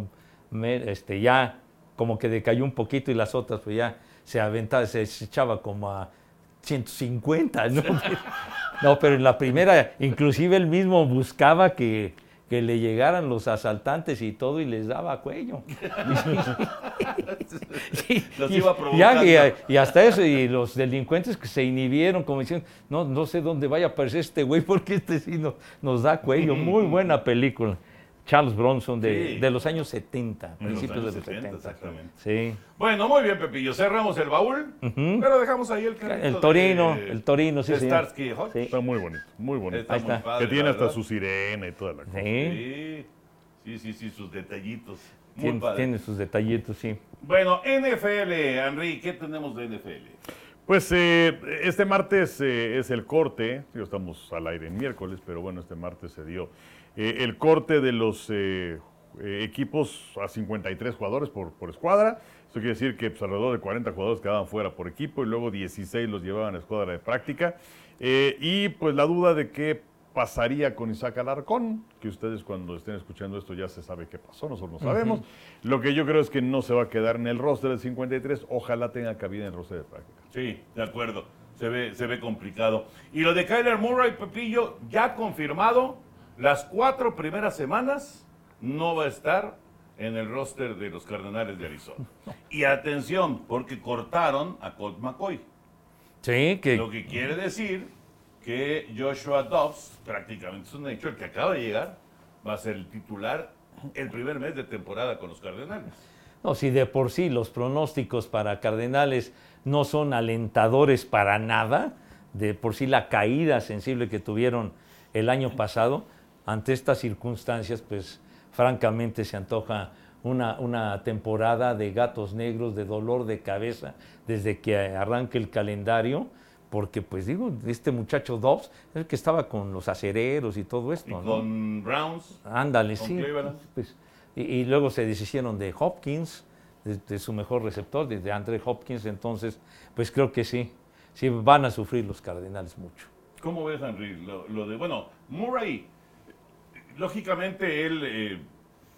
me- este, ya como que decayó un poquito y las otras pues ya se aventaba, se echaba como a 150, ¿no? (laughs) No, pero en la primera, inclusive él mismo buscaba que, que le llegaran los asaltantes y todo y les daba cuello. (laughs) Sí, Los iba y, y- hasta eso, y los delincuentes que se inhibieron, como diciendo, no, no sé dónde vaya a aparecer este güey, (laughs) porque este sí no- nos da cuello. Muy (laughs) buena película. Charles Bronson de, Sí. de los años 70, los principios años de los 70, 70. exactamente. Sí. Bueno, muy bien, Pepillo. Cerramos el baúl, pero dejamos ahí el carrito El Torino, de- el Torino, sí, de señor. Starsky Hutch. Sí. Está muy bonito, muy bonito. Está Ahí muy está. padre, que tiene hasta verdad. su sirena y toda la cosa. Sí. Sí, sí, sí, sí, sus detallitos. Muy Tiene, padre. tiene sus detallitos, sí. Bueno, NFL, Henry, ¿qué tenemos de NFL? Pues eh, este martes eh, es el corte, digo, estamos al aire en miércoles, pero bueno, este martes se dio eh, el corte de los eh, eh, equipos a 53 jugadores por, por escuadra. Eso quiere decir que pues, alrededor de 40 jugadores quedaban fuera por equipo y luego 16 los llevaban a escuadra de práctica. Eh, y pues la duda de qué pasaría con Isaac Alarcón, que ustedes cuando estén escuchando esto ya se sabe qué pasó, nosotros no sabemos. Lo que yo creo es que no se va a quedar en el roster de 53, ojalá tenga cabida en el roster de práctica. Sí, de acuerdo. Se ve, se ve complicado. Y lo de Kyler Murray, Pepillo, ya confirmado, las cuatro primeras semanas no va a estar en el roster de los Cardenales de Arizona. (laughs) Y atención, porque cortaron a Colt McCoy. Sí, que Lo que quiere decir que Joshua Dobbs, prácticamente es un hecho, el que acaba de llegar, va a ser el titular el primer mes de temporada con los Cardenales. No, si de por sí los pronósticos para Cardenales no son alentadores para nada, de por sí la caída sensible que tuvieron el año pasado, ante estas circunstancias, pues francamente se antoja una, una temporada de gatos negros, de dolor de cabeza, desde que arranque el calendario, porque pues digo, este muchacho Dobbs es el que estaba con los acereros y todo esto, Y ¿no? con Browns, Ándale, con sí. Pues, y, y luego se deshicieron de Hopkins, de, de su mejor receptor, de, de Andre Hopkins. Entonces, pues creo que sí, sí van a sufrir los Cardenales mucho. ¿Cómo ves, Henry? Lo, lo de, bueno, Murray, lógicamente él eh,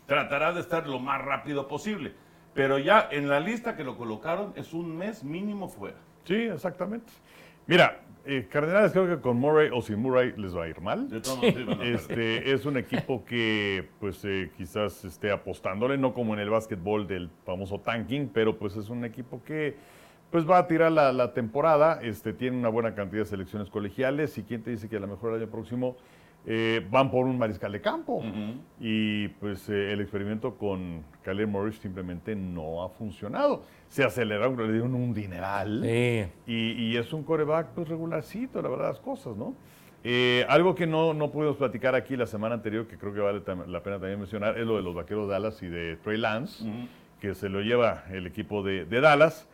tratará de estar lo más rápido posible, pero ya en la lista que lo colocaron es un mes mínimo fuera. Sí, exactamente. Mira, eh, Cardenales creo que con Murray o sin Murray les va a ir mal. Sí. Este, es un equipo que pues eh, quizás esté apostándole, no como en el básquetbol del famoso tanking, pero pues es un equipo que pues va a tirar la, la temporada, este, tiene una buena cantidad de selecciones colegiales y quién te dice que a lo mejor el año próximo eh, van por un mariscal de campo. Y pues eh, el experimento con Kyler Morris simplemente no ha funcionado. Se aceleraron, le dieron un dineral. Sí. Y, y es un coreback pues regularcito, la verdad, las cosas, ¿no? Eh, algo que no, no pudimos platicar aquí la semana anterior, que creo que vale la pena también mencionar, es lo de los vaqueros de Dallas y de Trey Lance, que se lo lleva el equipo de, de Dallas.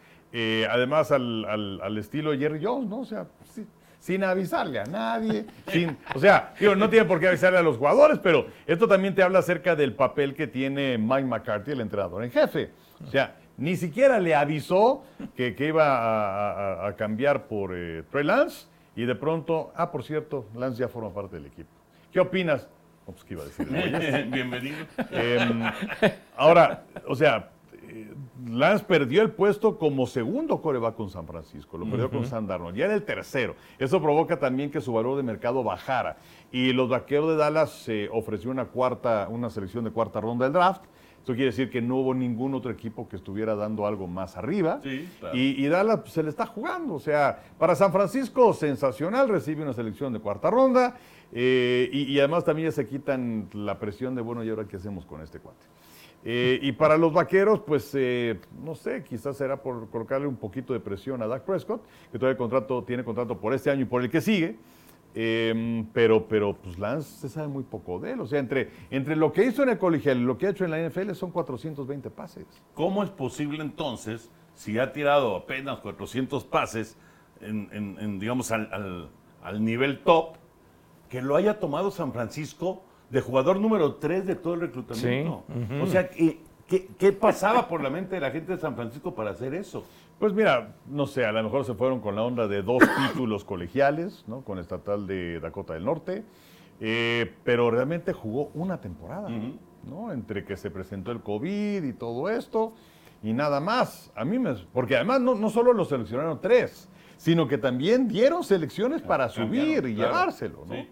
Además, al, al- al estilo Jerry Jones, ¿no? O sea, sí, sin avisarle a nadie. sin, o sea, digo, no tiene por qué avisarle a los jugadores, pero esto también te habla acerca del papel que tiene Mike McCarthy, el entrenador en jefe. O sea, ni siquiera le avisó que, que iba a, a- a cambiar por eh, Trey Lance y de pronto, ah, por cierto, Lance ya forma parte del equipo. ¿Qué opinas? No, pues, ¿qué iba a decir? (laughs) Bienvenido. Em, ahora, o sea, Lance perdió el puesto como segundo coreback con San Francisco, lo perdió con Sam Darnold, ya era el tercero. Eso provoca también que su valor de mercado bajara. Y los vaqueros de Dallas se ofreció una cuarta, una selección de cuarta ronda del draft. Esto quiere decir que no hubo ningún otro equipo que estuviera dando algo más arriba. Sí, claro. Y, y Dallas pues, se le está jugando. O sea, para San Francisco, sensacional, recibe una selección de cuarta ronda. eh, y, y además también ya se quitan la presión de, bueno, ¿y ahora qué hacemos con este cuate? Eh, y para los vaqueros, pues eh, no sé, quizás será por colocarle un poquito de presión a Dak Prescott, que todavía contrato, tiene contrato por este año y por el que sigue. Eh, pero, pero pues Lance se sabe muy poco de él. O sea, entre, entre lo que hizo en el colegial y lo que ha hecho en la NFL son 420 pases. ¿Cómo es posible entonces, si ha tirado apenas 400 pases, digamos, al nivel top, que lo haya tomado San Francisco de jugador número 3 de todo el reclutamiento? Sí, O sea, ¿qué, qué, qué pasaba por la mente de la gente de San Francisco para hacer eso? Pues mira, no sé, a lo mejor se fueron con la onda de dos (coughs) títulos colegiales, ¿no? Con Estatal de Dakota del Norte, eh, pero realmente jugó una temporada, ¿no? Entre que se presentó el COVID y todo esto, y nada más. A mí me... Porque además no, no solo lo seleccionaron tres, sino que también dieron selecciones para cambiaron, subir y claro. llevárselo, ¿no? Sí.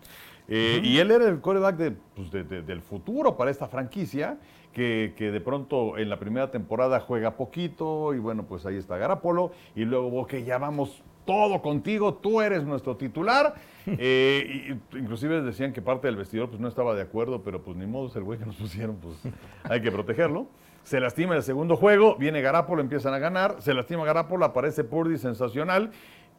Eh, Y él era el coreback de, pues, de- de- del futuro para esta franquicia, que, que de pronto en la primera temporada juega poquito, y bueno, pues ahí está Garapolo, y luego, ok, ya vamos todo contigo, tú eres nuestro titular. (laughs) Eh, y- inclusive decían que parte del vestidor pues no estaba de acuerdo, pero pues ni modo, es el güey que nos (laughs) pusieron, pues hay que protegerlo. Se lastima el segundo juego, viene Garapolo, empiezan a ganar, se lastima Garapolo, aparece Purdy sensacional,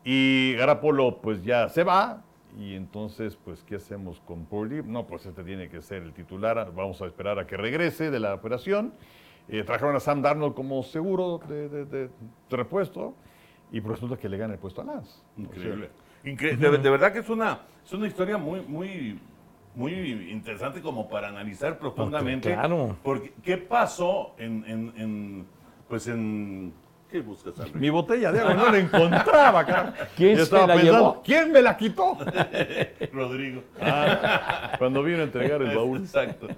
y Garapolo pues ya se va, y entonces, pues, ¿qué hacemos con Purdy? No, pues este tiene que ser el titular. Vamos a esperar a que regrese de la operación. Eh, trajeron a Sam Darnold como seguro de, de- de- de repuesto. Y pues resulta que le gana el puesto a Lance. Increíble. Incre- de, de verdad que es una, es una historia muy, muy, muy interesante como para analizar profundamente. claro. Porque, ¿qué pasó en, en- en, pues en, ¿qué buscas, mi botella de agua no la encontraba, cara. (laughs) ¿Quién Yo se la llevó? ¿Quién me la quitó? (laughs) Rodrigo. Cuando vino a entregar el baúl. Exacto.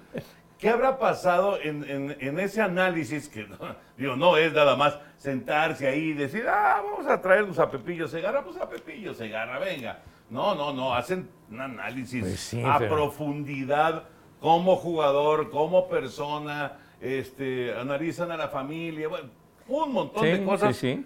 ¿Qué habrá pasado en, en- en ese análisis que, digo, no es nada más sentarse ahí y decir, ah, vamos a traernos a Pepillo Segarra, pues a Pepillo Segarra, venga. No, no, no, hacen un análisis Pues sí, a pero- profundidad como jugador, como persona, este, analizan a la familia, bueno, un montón de cosas. sí,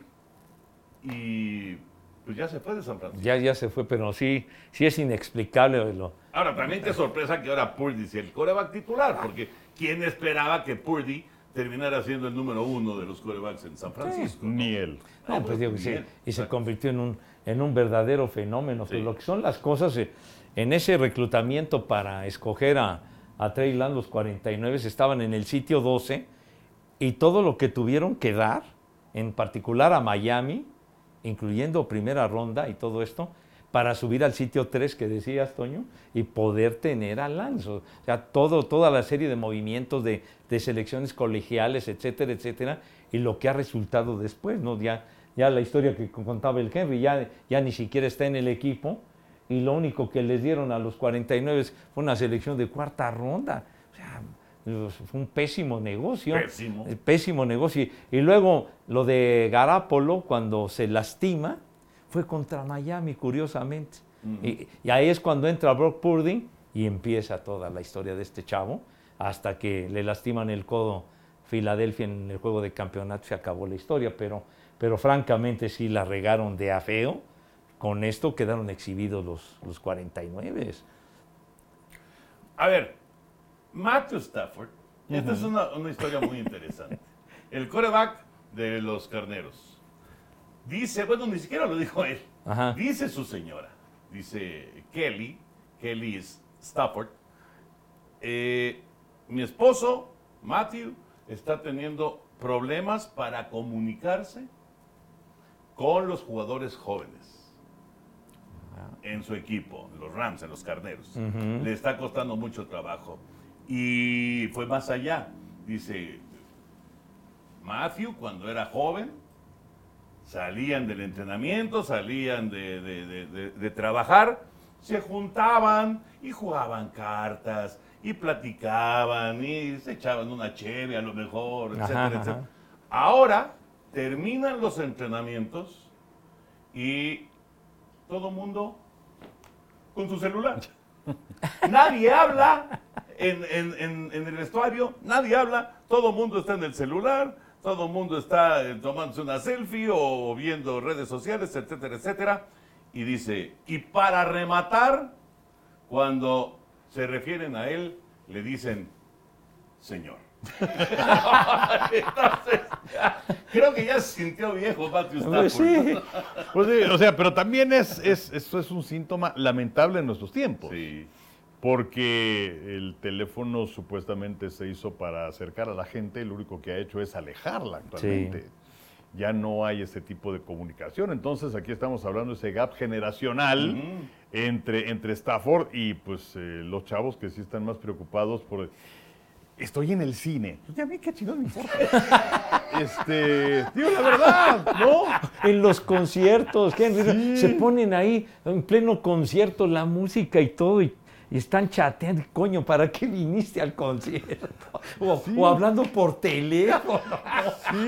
sí. Y pues ya se fue de San Francisco. Ya, ya se fue, pero sí, sí es inexplicable lo. Ahora, también qué sorpresa que ahora Purdy sea el coreback titular, porque ¿quién esperaba que Purdy terminara siendo el número uno de los corebacks en San Francisco? Ni él. No, Ah, pues digo, muy sí, y se convirtió en un, en un verdadero fenómeno. Pues Sí. lo que son las cosas, eh, en ese reclutamiento para escoger a, a Trey Lance, los 49 estaban en el sitio 12 y todo lo que tuvieron que dar, en particular a Miami, incluyendo primera ronda y todo esto, para subir al sitio 3 que decías, Toño, y poder tener a Lance. O sea, todo, toda la serie de movimientos de, selecciones colegiales, etcétera, etcétera, y lo que ha resultado después, ¿no? Ya, ya la historia que contaba el Henry, ya, ya ni siquiera está en el equipo, y lo único que les dieron a los 49 fue una selección de cuarta ronda. Fue un pésimo negocio. Pésimo. Eh, Pésimo negocio. Y luego lo de Garapolo, cuando se lastima, fue contra Miami, curiosamente. y, y ahí es cuando entra Brock Purdy y empieza toda la historia de este chavo, hasta que le lastiman el codo Filadelfia en el juego de campeonato, se acabó la historia, pero, pero francamente sí la regaron de afeo. Con esto quedaron exhibidos los, los 49. A ver, Matthew Stafford, esta es una, una historia muy interesante. (laughs) El coreback de los carneros. Dice, bueno, ni siquiera lo dijo él. Ajá. Dice su señora, dice Kelly, Kelly es Stafford. eh, mi esposo, Matthew, está teniendo problemas para comunicarse con los jugadores jóvenes en su equipo, los Rams, en los Carneros. Le está costando mucho trabajo. Y fue más allá. Dice, Matthew, cuando era joven, salían del entrenamiento, salían de, de- de- de- de trabajar se juntaban y jugaban cartas y platicaban y se echaban una cheve a lo mejor, Ajá, etcétera, ajá. etcétera. Ahora terminan los entrenamientos y todo mundo con su celular. (laughs) Nadie habla en, en- en- en el vestuario, nadie habla, todo mundo está en el celular, todo mundo está eh, tomándose una selfie o viendo redes sociales, etcétera, etcétera. Y dice, y para rematar, cuando se refieren a él, le dicen, señor. (laughs) Entonces, ya, creo que ya se sintió viejo Matthew Stafford. sí. Pues sí, o sea, pero también es, es, eso es un síntoma lamentable en nuestros tiempos. Sí. Porque el teléfono supuestamente se hizo para acercar a la gente, lo único que ha hecho es alejarla actualmente. Ya no hay ese tipo de comunicación. Entonces aquí estamos hablando de ese gap generacional entre, entre Stafford y pues eh, los chavos que sí están más preocupados por... Estoy en el cine. Pues ya mí qué chingón me importa. (laughs) este, digo la verdad, ¿no? (laughs) En los conciertos, Henry, se ponen ahí en pleno concierto la música y todo y, y están chateando. Coño, ¿para qué viniste al concierto? O, o hablando por teléfono.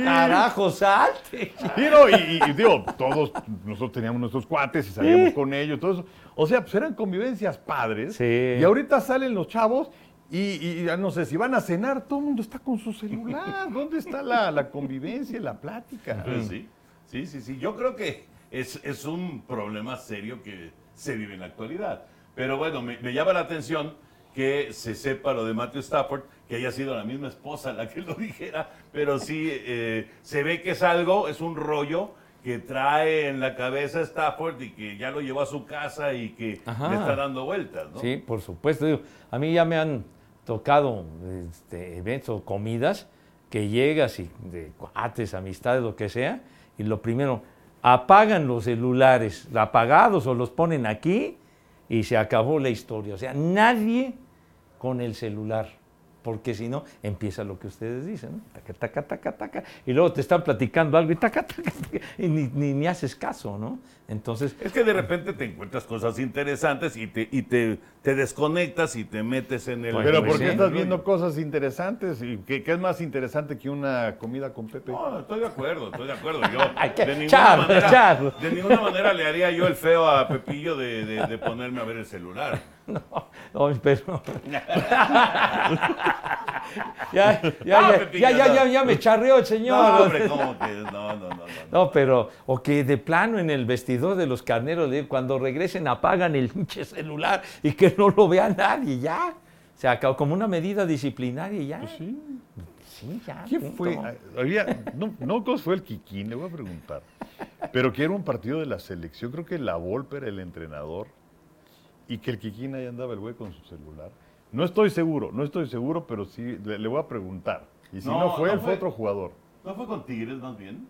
Carajo, salte. Sí, no, y, digo, todos nosotros teníamos nuestros cuates y salíamos con ellos, todo eso. O sea, pues eran convivencias padres. Sí. Y ahorita salen los chavos y, y ya no sé, si van a cenar, todo el mundo está con su celular. ¿Dónde está la, la convivencia y la plática? Pues sí, sí, sí, sí. Yo creo que es, es un problema serio que se vive en la actualidad. Pero bueno, me, me llama la atención que se sepa lo de Matthew Stafford, que haya sido la misma esposa la que lo (laughs) dijera, pero sí eh, se ve que es algo, es un rollo que trae en la cabeza Stafford y que ya lo llevó a su casa y que Ajá. le está dando vueltas, ¿no? Sí, por supuesto. Digo, a mí ya me han tocado este, eventos o comidas que llegas y de cuates, amistades, lo que sea, y lo primero, apagan los celulares, apagados o los ponen aquí y se acabó la historia. O sea, nadie con el celular, porque si no, empieza lo que ustedes dicen, ¿no? Taca, taca, taca, taca, y luego te están platicando algo y taca, taca, taca, y ni, ni, ni haces caso, ¿no? Entonces, Es que de repente te encuentras cosas interesantes y te, y te, te desconectas y te metes en el... Pues, Pero pues ¿por qué sí. estás viendo cosas interesantes? ¿Y qué, qué es más interesante que una comida con Pepe? No, estoy de acuerdo, estoy de acuerdo. Yo (laughs) de, ninguna manera, de ninguna manera le haría yo el feo a Pepillo de, de- de ponerme a ver el celular. No, no, pero. (laughs) ya, ya, ya, ya, me charreó el señor. No, hombre, ¿cómo que? No, no, no, no. pero, o que de plano en el vestidor de los carneros, cuando regresen apagan el pinche celular y que no lo vea nadie, ya. Se acabó como una medida disciplinaria ya. Pues sí. Sí, ya. ¿Quién fue? Ay, Había, no, no fue el Kikín, le voy a preguntar. Pero que era un partido de la selección, creo que la Volpe era el entrenador y que el Kikín ahí andaba el güey con su celular. No estoy seguro, no estoy seguro, pero sí, le, le voy a preguntar. Y si no, No, fue no él, fue fue. otro jugador. ¿No fue con Tigres más bien?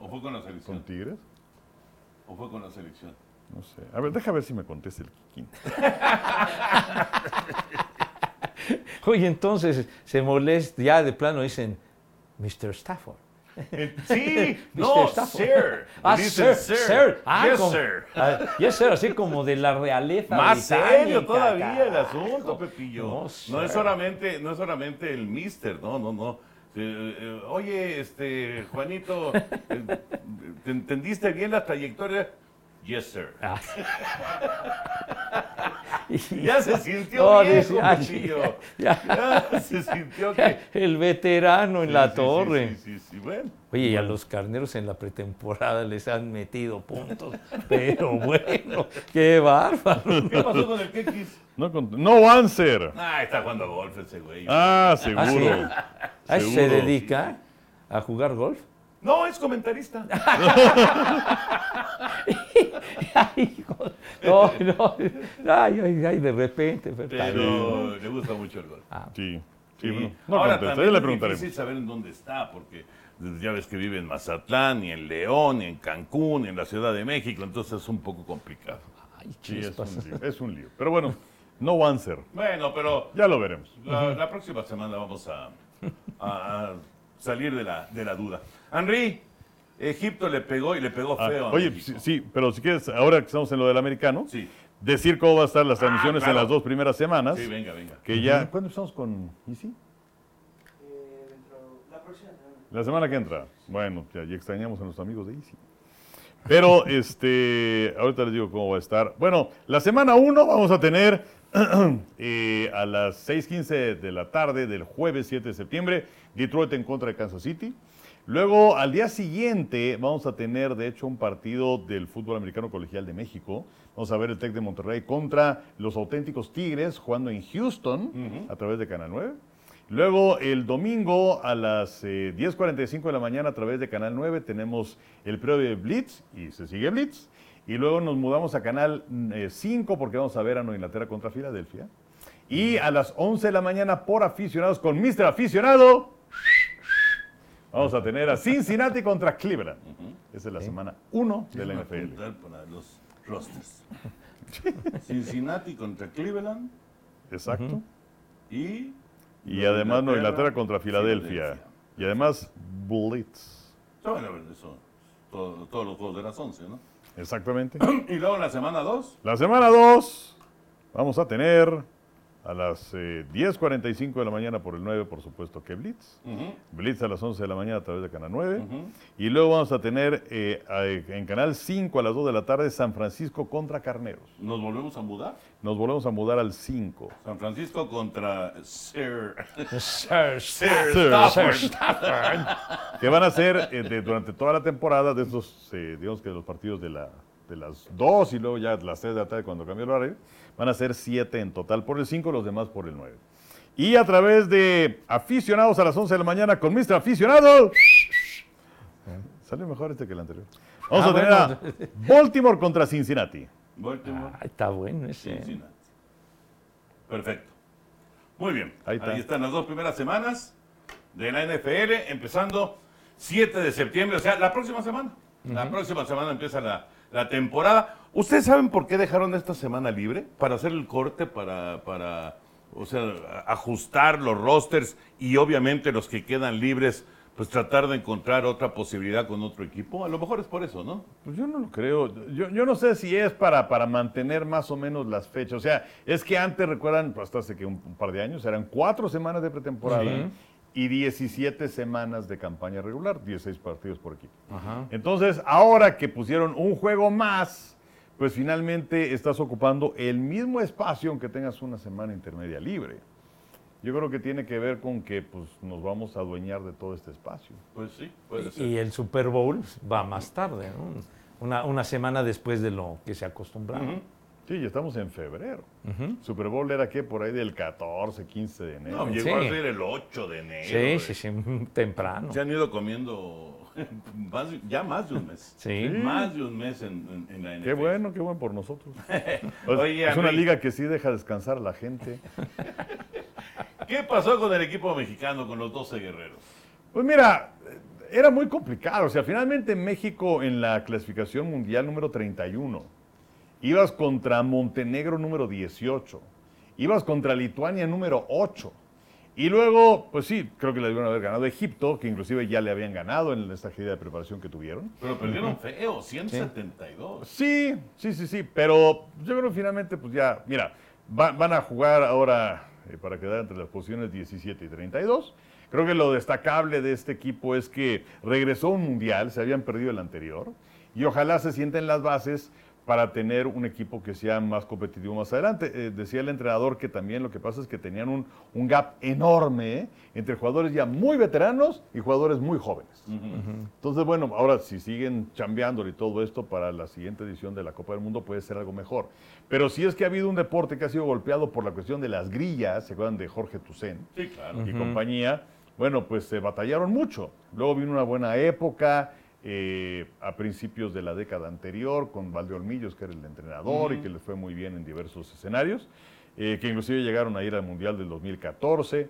¿O fue con la selección? ¿Con Tigres? ¿O fue con la selección? No sé. A ver, deja ver si me contesta el Kikín. (laughs) Oye, entonces se molesta, ya de plano dicen, Mr. Stafford. Sí, (laughs) no, sir. Ah, sir, sir. Ah, yes, como- sir. ah, yes, sir, así como de la realeza Más serio todavía el asunto, Pepillo. No, No, es solamente, no es solamente el mister, no, no, no. Eh, eh, oye, este, Juanito, (laughs) eh, ¿te entendiste bien la trayectoria? Yes, sir. Ah. (laughs) (laughs) Ya se sintió No, viejo, dice, ah, Pepillo. ya. (laughs) Ya se sintió que... El veterano en Sí, la sí, torre. Sí, sí, sí, bueno. Oye, y a los carneros en la pretemporada les han metido puntos. Pero bueno, qué bárbaro. ¿Qué pasó con el Kekis? No, no answer. Ah, está jugando golf ese güey. Ah, seguro. ¿Ah, sí? ¿A eso se dedica? ¿A jugar golf? No, es comentarista. (laughs) Ay, hijo. No, no. Ay, ay, ay, de repente. pero le gusta mucho el golf. Sí. Sí, Sí. bueno, no Ahora contesta, también le es preguntaremos. difícil saber en dónde está, porque ya ves que vive en Mazatlán, ni en León, ni en Cancún, ni en la Ciudad de México, entonces es un poco complicado. Ay, Sí, es un lío. Es un lío. Pero bueno, no answer. Bueno, pero Ya lo veremos. la, la próxima semana vamos a, a- a salir de la, de la duda. Henry, Egipto le pegó y le pegó Ah, feo. a oye, sí, sí, pero si quieres, ahora que estamos en lo del americano, Sí. decir cómo va a estar las transmisiones Ah, claro. en las dos primeras semanas. Sí, venga, venga. Que ya, ¿cuándo empezamos con Easy? Eh, dentro, la próxima semana. La semana que entra. Bueno, ya, ya extrañamos a nuestros amigos de Easy. Pero, (laughs) este, ahorita les digo cómo va a estar. Bueno, la semana 1 vamos a tener (clears throat) eh, a las 6.15 de la tarde del jueves 7 de septiembre, Detroit en contra de Kansas City. Luego, al día siguiente, vamos a tener, de hecho, un partido del fútbol americano colegial de México. Vamos a ver el Tec de Monterrey contra los auténticos Tigres jugando en Houston a través de Canal 9. Luego, el domingo a las eh, 10.45 de la mañana a través de Canal 9 tenemos el previo de Blitz y se sigue Blitz. Y luego nos mudamos a Canal mm, eh, 5 porque vamos a ver a Nueva Inglaterra contra Filadelfia. Y a las 11 de la mañana por aficionados con Mr. Aficionado. Vamos a tener a Cincinnati contra Cleveland. Esa es la semana 1 de la NFL. para los rosters. (laughs) Cincinnati contra Cleveland Exacto. y... Y además Nueva Inglaterra contra Filadelfia. Y además Blitz. Bueno, eso, todo- todos los juegos de las 11, ¿no? Exactamente. (clears throat) Y luego la semana 2, La semana 2 vamos a tener a las eh, 10.45 de la mañana por el 9, por supuesto que Blitz. Blitz a las 11 de la mañana a través de Canal 9. Y luego vamos a tener eh, a- en Canal 5 a las 2 de la tarde San Francisco contra Carneros. nos volvemos a mudar. Nos volvemos a mudar al 5. San Francisco contra Sir, Sir, (laughs) Sir Sir Stafford. (laughs) que van a ser eh, de- durante toda la temporada de estos, eh, digamos que los partidos de, la, de las 2 y luego ya las 3 de la tarde cuando cambió el horario, van a ser 7 en total por el 5, los demás por el 9. Y a través de aficionados a las 11 de la mañana con Mr. Aficionado. Salió mejor este que el anterior. Vamos Ah, a tener a Baltimore contra Cincinnati. Baltimore, Ay, está bueno ese. Cincinnati. Perfecto. Muy bien. Ahí Ahí, está. están las dos primeras semanas de la NFL, empezando 7 de septiembre, o sea, la próxima semana. La próxima semana empieza la, la temporada. ¿Ustedes saben por qué dejaron esta semana libre? Para hacer el corte, para, para o sea, ajustar los rosters y obviamente los que quedan libres, pues tratar de encontrar otra posibilidad con otro equipo. A lo mejor es por eso, ¿no? Pues yo no lo creo. Yo, yo no sé si es para, para mantener más o menos las fechas. O sea, es que antes, recuerdan, pues, hasta hace que un, un par de años, eran cuatro semanas de pretemporada y 17 semanas de campaña regular, 16 partidos por equipo. Entonces, ahora que pusieron un juego más, pues finalmente estás ocupando el mismo espacio aunque tengas una semana intermedia libre. Yo creo que tiene que ver con que pues, nos vamos a adueñar de todo este espacio. Pues sí, puede ser. Y el Super Bowl va más tarde, ¿no? Una, una semana después de lo que se acostumbraba. Sí, ya estamos en febrero. Super Bowl era que por ahí del 14, 15 de enero. No, Sí. llegó a ser el 8 de enero. Sí, sí, sí, (laughs) temprano. Se han ido comiendo (laughs) más ya más de un mes. Sí. Más de un mes en, en- en la NFL. Qué bueno, qué bueno por nosotros. (laughs) Pues, Oye, es una liga que sí deja descansar a la gente. ¿Qué pasó con el equipo mexicano, con los 12 guerreros? Pues mira, era muy complicado. O sea, finalmente México en la clasificación mundial número 31. Ibas contra Montenegro número 18. Ibas contra Lituania número 8. Y luego, pues sí, creo que le debieron haber ganado a Egipto, que inclusive ya le habían ganado en esta gira de preparación que tuvieron. Pero perdieron feo, 172. Sí, sí, sí, sí, pero yo creo que finalmente, pues ya, mira, va- van a jugar ahora eh, para quedar entre las posiciones 17 y 32. Creo que lo destacable de este equipo es que regresó a un mundial, se habían perdido el anterior, y ojalá se sienten las bases para tener un equipo que sea más competitivo más adelante. Eh, decía el entrenador que también lo que pasa es que tenían un, un gap enorme eh, entre jugadores ya muy veteranos y jugadores muy jóvenes. Entonces, bueno, ahora si siguen chambeándole y todo esto para la siguiente edición de la Copa del Mundo puede ser algo mejor. Pero si es que ha habido un deporte que ha sido golpeado por la cuestión de las grillas, ¿se acuerdan de Jorge Tucen? Sí, claro. y compañía, bueno, pues se batallaron mucho. Luego vino una buena época eh, a principios de la década anterior con Valdeolmillos, que era el entrenador y que le fue muy bien en diversos escenarios, eh, que inclusive llegaron a ir al Mundial del 2014.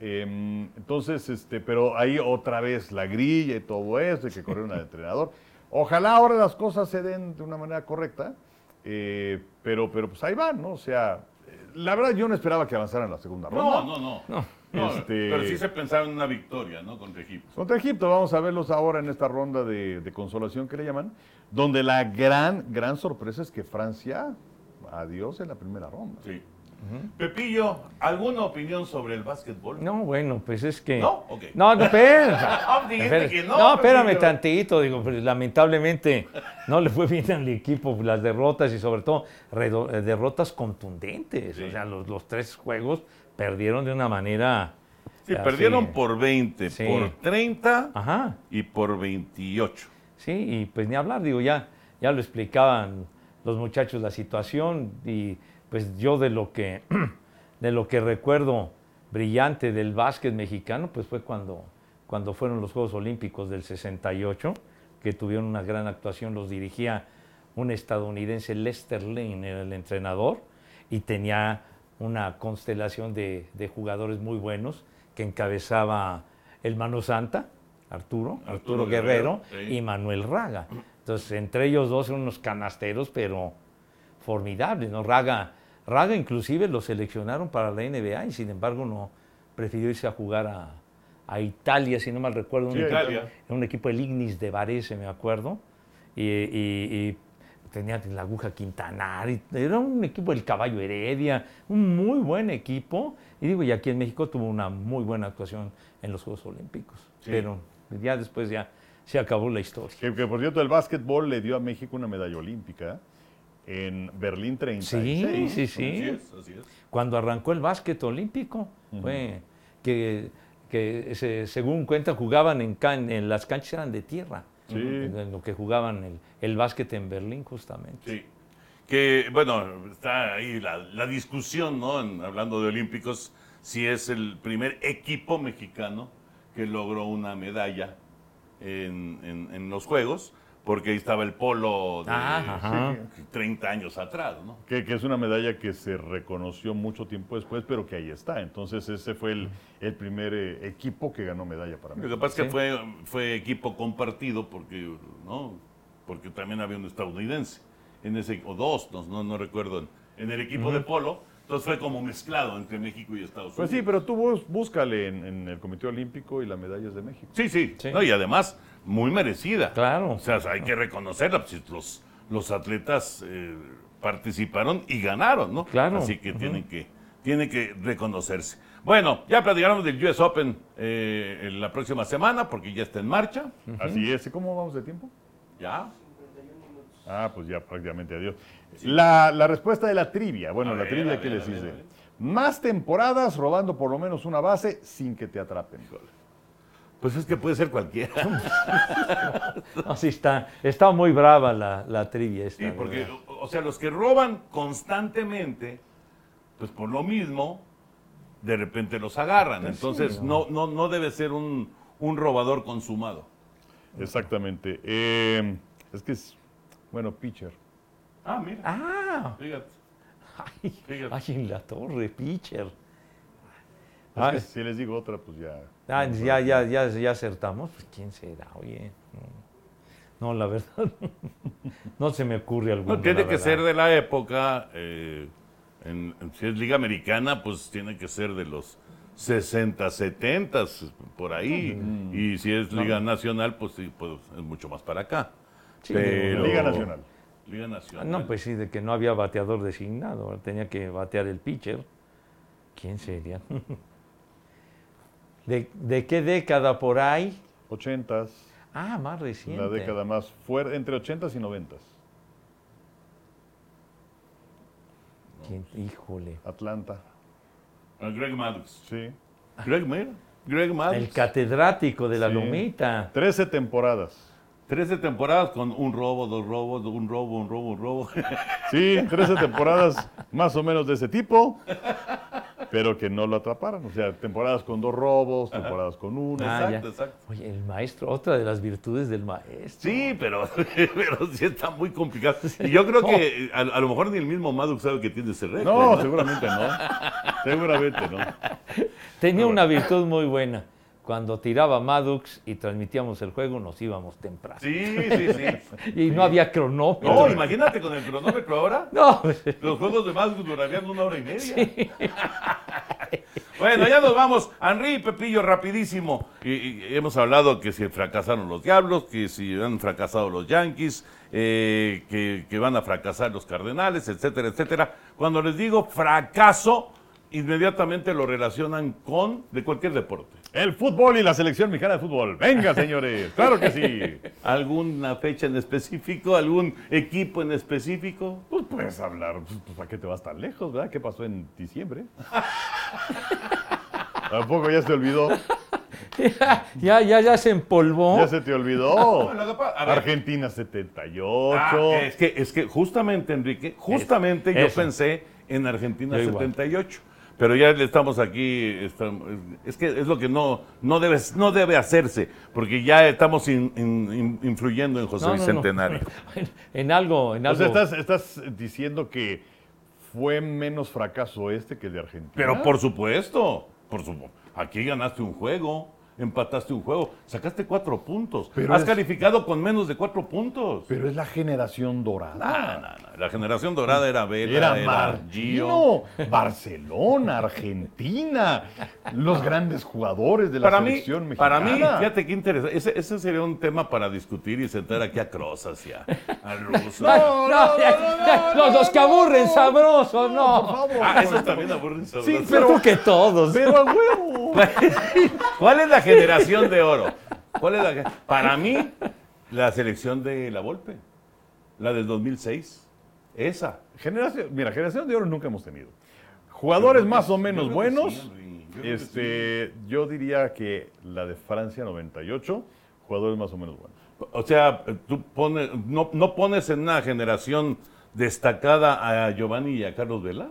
Em, entonces, este, pero ahí otra vez la grilla y todo eso, y que corrieron al entrenador. Ojalá ahora las cosas se den de una manera correcta, eh, pero, pero pues ahí van, ¿no? O sea, la verdad yo no esperaba que avanzaran a la segunda ronda. No, no, no. No, Este- Pero sí se pensaba en una victoria, ¿no? Contra Egipto. Contra Egipto, vamos a verlos ahora en esta ronda de, de consolación que le llaman, donde la gran, gran sorpresa es que Francia adiós en la primera ronda. Sí. Pepillo, ¿alguna opinión sobre el básquetbol? No, bueno, pues es que. ¿No? Ok. No, no, espera. (laughs) Ah, dijiste Espera. que no, no, espérame Pepillo. tantito. Digo, pues, lamentablemente no le fue bien al equipo las derrotas y sobre todo redo- eh, derrotas contundentes. Sí. O sea, los, los tres juegos perdieron de una manera. Sí, así. perdieron por 20, Sí. por 30 Ajá. y por 28. Sí, y pues ni hablar, digo, ya, ya lo explicaban los muchachos la situación y pues yo de lo que, (clears throat) de lo que recuerdo brillante del básquet mexicano, pues fue cuando, cuando fueron los Juegos Olímpicos del 68, que tuvieron una gran actuación, los dirigía un estadounidense, Lester Lane, era el entrenador, y tenía una constelación de, de jugadores muy buenos que encabezaba el Mano Santa, Arturo, Arturo, Arturo Guerrero, Guerrero, sí. y Manuel Raga. Entonces, entre ellos dos son unos canasteros, pero formidables, ¿no? Raga, Raga inclusive lo seleccionaron para la NBA y sin embargo no prefirió irse a jugar a, a Italia, si no mal recuerdo, un, Sí, equipo, Italia. en un equipo del Ignis de Varese, me acuerdo, y, y- y tenía la aguja Quintanar, y era un equipo del Caballo Heredia, un muy buen equipo, y digo, y aquí en México tuvo una muy buena actuación en los Juegos Olímpicos, Sí. pero ya después ya se acabó la historia. Que, que, por cierto, el básquetbol le dio a México una medalla olímpica en Berlín 36. Sí, sí, Así sí. es, así es. Cuando arrancó el básquet olímpico, fue que, que se- según cuenta jugaban en, can- en las canchas eran de tierra, Sí. en lo que jugaban el, el básquet en Berlín justamente. Sí. Que, bueno, está ahí la, la discusión, ¿no? En- hablando de Olímpicos, si es el primer equipo mexicano que logró una medalla en, en- en los Juegos, porque ahí estaba el polo de Ah, ajá. 30 años atrás, ¿no? Que, que es una medalla que se reconoció mucho tiempo después, pero que ahí está. Entonces ese fue el, el primer eh, equipo que ganó medalla para Lo que pasa es que Sí. fue, fue equipo compartido porque, ¿no? porque también había un estadounidense en ese, o dos, no, no, no recuerdo, en, en el equipo de polo. Entonces fue como mezclado entre México y Estados Pues Unidos. sí, pero tú búscale en, en el Comité Olímpico y la medalla es de México. Sí, sí. Sí. No, y además, muy merecida. Claro. O sea, hay que reconocerla. pues, los, los atletas eh, participaron y ganaron, ¿no? Claro. Así que tienen que tienen que reconocerse. Bueno, ya platicaremos del US Open eh, en la próxima semana porque ya está en marcha. Así es. ¿Y cómo vamos de tiempo? Ya. Ah, pues ya prácticamente adiós. La, la respuesta de la trivia. Bueno, A la ver, trivia que les hice. Más temporadas robando por lo menos una base sin que te atrapen. Pues es que puede ser cualquiera. (laughs) No, sí está, está muy brava la, la trivia esta. Sí, porque, ¿verdad? o o sea, los que roban constantemente, pues por lo mismo, de repente los agarran. Entonces, no, no, no debe ser un, un robador consumado. Exactamente. Eh, es que es, bueno, pitcher. Ah, mira. Ah, Fíjate. ay, Fíjate. ay, en la torre, pitcher. Es Ah, que si les digo otra, pues ya. Ah, ya, ya, ya, ya acertamos. Pues, ¿Quién será? Oye. No, la verdad. (laughs) No se me ocurre alguno. No, tiene que ser de la época, eh, en- en- si es Liga Americana, pues tiene que ser de los 60, 70, por ahí. Y si es Liga Nacional, pues sí, pues es mucho más para acá. Sí, Pero- Liga Nacional. Liga Ah, Nacional. No, pues sí, de que no había bateador designado. Tenía que batear el pitcher. ¿Quién sería? (laughs) ¿De, de qué década por ahí? Ochentas. Ah, más reciente. La década más fuerte, entre ochentas y noventas. ¿Quién? Híjole. Atlanta. Ah, Greg Maddux. Sí. Greg, mira. Greg Maddux. El catedrático de la Sí. lomita. Trece temporadas. 13 temporadas con un robo, dos robos, un robo, un robo, un robo. Sí, 13 temporadas más o menos de ese tipo, pero que no lo atraparon. O sea, temporadas con dos robos, temporadas con uno. Ah, exacto, ya. exacto. Oye, el maestro, otra de las virtudes del maestro. Sí, pero, (laughs) pero sí está muy complicado. Y yo creo que a, a lo mejor ni el mismo Maddux sabe que tiene ese récord. No, seguramente no. (laughs) Seguramente no. Tenía una virtud muy buena. Cuando tiraba Maddox y transmitíamos el juego, nos íbamos temprano. Sí, sí, sí. (laughs) Y no había cronómetro. No, imagínate con el cronómetro ahora. (laughs) No, Los juegos de Maddux durarían una hora y media. (laughs) Bueno, ya nos vamos. Henry, Pepillo, rapidísimo. Y, y hemos hablado que si fracasaron los Diablos, que si han fracasado los Yankees, eh, que, que van a fracasar los Cardenales, etcétera, etcétera. Cuando les digo fracaso, inmediatamente lo relacionan con de cualquier deporte. El fútbol y la selección mexicana de fútbol. Venga, señores. (laughs) Claro que sí. ¿Alguna fecha en específico? ¿Algún equipo en específico? Pues puedes hablar. Pues, pues, ¿a qué te vas tan lejos, verdad? ¿Qué pasó en diciembre? (laughs) Tampoco ya se te olvidó. (laughs) ya, ya, ya se empolvó. Ya se te olvidó. Argentina 78. Ah, es, que, es que justamente, Enrique, justamente yo pensé en Argentina Yo igual. 78. Pero ya estamos aquí, estamos- es que es lo que no, no, debe, no debe hacerse, porque ya estamos in- in- in- influyendo en José No, no, no. Bicentenario. (laughs) en algo, en O algo. sea, estás, estás diciendo que fue menos fracaso este que el de Argentina. Pero por supuesto, por supuesto, aquí ganaste un juego, empataste un juego, sacaste cuatro puntos, Pero has es- calificado con menos de cuatro puntos. Pero es la generación dorada. No, no, no, La generación dorada era Vela, Era era, Barcelona, Argentina, los grandes jugadores de la Para mí, selección para mexicana. mí, fíjate qué interesante. Ese, ese sería un tema para discutir y sentar aquí a Crozas y a, a Russo. (laughs) No, ya, ya, los, los que aburren sabroso, no. Por favor. Ah, esos también aburren Sí, sabroso. pero que todos. Pero a huevo. (laughs) ¿Cuál es la generación de oro? ¿Cuál es la Para mí, la selección de la Volpe. La del 2006. Esa. Generación, mira, generación de oro nunca hemos tenido. Jugadores más o menos yo buenos. sí, yo este, yo diría que la de Francia 98, jugadores más o menos buenos. O sea, tú pones, no, no pones en una generación destacada a Giovanni y a Carlos Vela.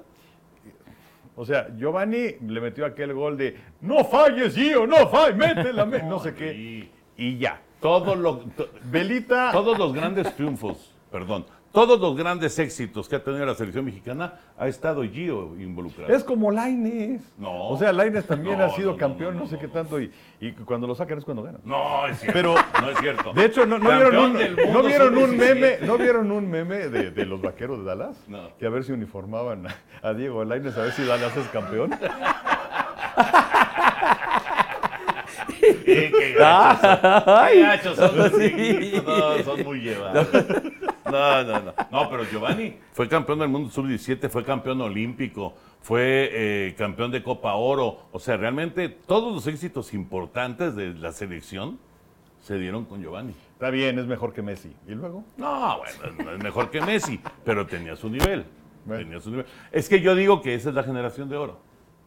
O sea, Giovanni le metió aquel gol de no falles, Gio, no falles, métela, mé-", no sé qué. Y Y ya. todo lo, to- Velita, todos los grandes triunfos, perdón, todos los grandes éxitos que ha tenido la selección mexicana ha estado Gio involucrado. es como Laines. No. O sea, Laines también No, ha sido no, campeón, no, no, sé qué tanto, y, y cuando lo sacan es cuando ganan. No, es cierto. Pero- no es cierto. De hecho, ¿no, vieron, un, ¿no vieron un sub-17. meme, ¿no vieron un meme de, de los vaqueros de Dallas? No. Que a ver si uniformaban a, a Diego Laines, a ver si Dallas es campeón. Qué gachos son. (laughs) Qué gachos son muy llevados. (laughs) No, no, no. No, pero Giovanni fue campeón del mundo sub-17, fue campeón olímpico, fue eh, campeón de Copa Oro. O sea, realmente todos los éxitos importantes de la selección se dieron con Giovanni. Está bien, es mejor que Messi. ¿Y luego? No, bueno, no es mejor que Messi, pero tenía su nivel. Bueno. Tenía su nivel. Es que yo digo que esa es la generación de oro.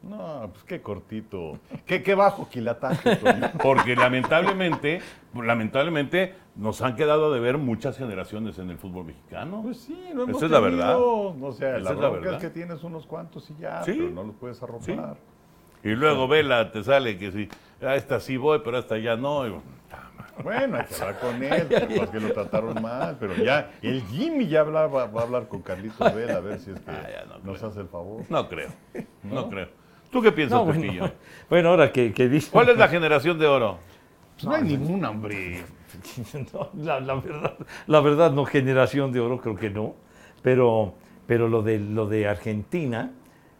No, pues qué cortito. Qué, qué bajo quilataje. (laughs) Porque lamentablemente, lamentablemente nos han quedado de ver muchas generaciones en el fútbol mexicano. Pues sí, no hemos Esa es la verdad. O sea, la es la bronca es verdad. que tienes unos cuantos y ya, Sí. pero no los puedes arropar. Y luego Vela te sale que sí, a esta sí voy, pero a esta ya no. Y bueno, Bueno, hay que hablar con (laughs) él, porque lo trataron mal, pero ya, el Jimmy ya habla- va, a hablar con Carlitos Vela a ver si es que Ah, no nos hace el favor. No creo, no, creo. ¿Tú qué piensas, No, Pepillo? bueno, (laughs) bueno, ahora que, que dice. ¿Cuál es la generación de oro? Pues no hay ningún hombre. (laughs) No, la, la verdad, la verdad, no, generación de oro, creo que no. Pero, pero lo, de, lo de Argentina,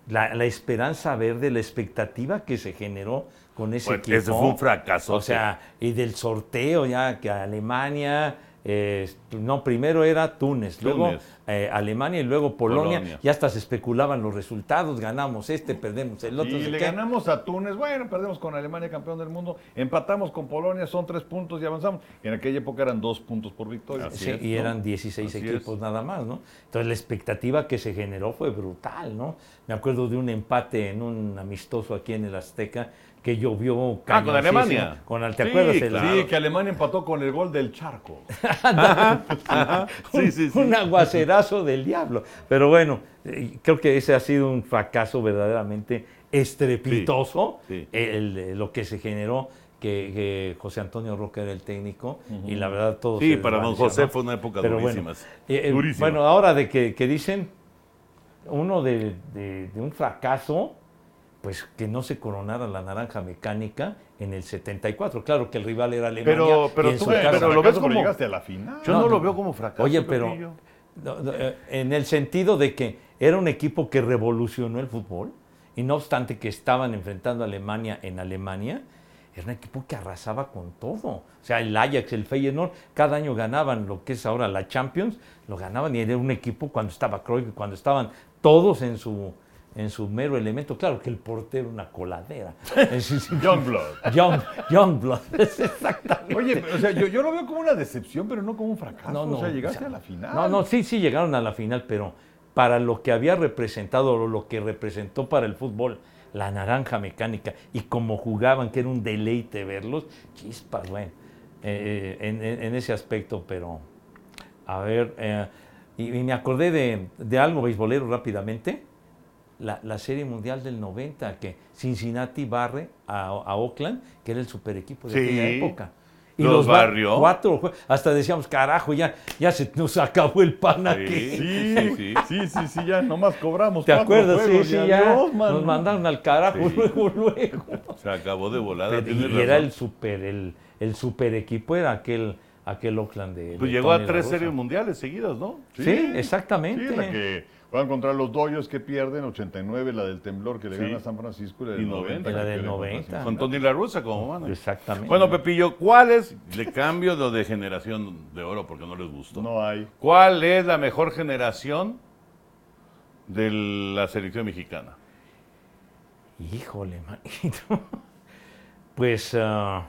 la, la esperanza verde, la expectativa que se generó con ese Pues, equipo. ese fue un fracaso. O sea, y del sorteo ya que Alemania, eh, no, primero era Túnez, luego eh, Alemania y luego Polonia. Polonia. Ya hasta se especulaban los resultados, ganamos este, perdemos el otro. Y le qué. ganamos a Túnez, bueno, perdemos con Alemania, campeón del mundo, empatamos con Polonia, son tres puntos y avanzamos. En aquella época eran dos puntos por victoria. Así Sí, es, y ¿no? eran 16 Así equipos es. nada más, ¿no? Entonces la expectativa que se generó fue brutal, ¿no? Me acuerdo de un empate en un amistoso aquí en el Azteca que llovió Ah, con. Alemania. Con, el- ¿Te Sí, acuerdas? El- claro. Sí, que Alemania empató con el gol del Charco. (laughs) (laughs) Sí, sí, sí. un aguacerazo del diablo. Pero bueno, eh, creo que ese ha sido un fracaso verdaderamente estrepitoso, Sí, sí. el- el- lo que se generó, que, que José Antonio Roca era el técnico, y la verdad todo Sí, se para don José fue una época Pero durísima. Bueno, eh, eh, Durísima. bueno, ahora de que, que dicen uno de, de- de un fracaso, pues que no se coronara la naranja mecánica en el 74. Claro que el rival era Alemania. Pero, pero en tú su ves, casa- pero lo ves como- llegaste a la final. Yo No, lo veo como fracaso. Oye, pero Pepillo. no, no, eh, en el sentido de que era un equipo que revolucionó el fútbol Y no obstante que estaban enfrentando a Alemania en Alemania, era un equipo que arrasaba con todo. O sea, el Ajax, el Feyenoord, cada año ganaban lo que es ahora la Champions, lo ganaban y era un equipo cuando estaba Cruyff, cuando estaban todos en su, en su mero elemento. Claro que el portero una coladera. (laughs) Youngblood. Young, Youngblood, (laughs) exactamente. Oye, o sea, yo, yo lo veo como una decepción, pero no como un fracaso. No, no, o sea, llegaste o sea, a la final. No, no, sí, sí llegaron a la final, pero para lo que había representado, o lo que representó para el fútbol, la naranja mecánica, y como jugaban, que era un deleite verlos, chispas, bueno, eh, en ese aspecto, pero a ver, eh, y, y me acordé de, de algo beisbolero rápidamente, la, la Serie Mundial del 90, que Cincinnati barre a, a Oakland, que era el super equipo de Sí. aquella época. Los ba- barrió. Cuatro, hasta decíamos, carajo, ya, ya se nos acabó el pan aquí. Sí, Sí, sí, sí, sí. sí, sí, ya nomás cobramos. ¿Te acuerdas? Sí, juegos sí, y ya. nos mandaron al carajo Sí. luego, luego. (laughs) Se acabó de volada. Pero- y era el super, el, el super equipo, era aquel, aquel Oakland de. Pues de llegó a tres series mundiales seguidas, ¿no? Sí, exactamente. Sí, la que van contra los Dodgers que pierden, 89, la del temblor que le Sí. gana a San Francisco y la Y del 90, 90. la que del pierde contra 90. Cincinnati. Con Tony La Russa como mano. Exactamente. Bueno, Pepillo, ¿cuál es, le cambio lo de generación de oro porque no les gustó? No hay. ¿Cuál es la mejor generación de la selección mexicana? Híjole, manito. (laughs) Pues, ah,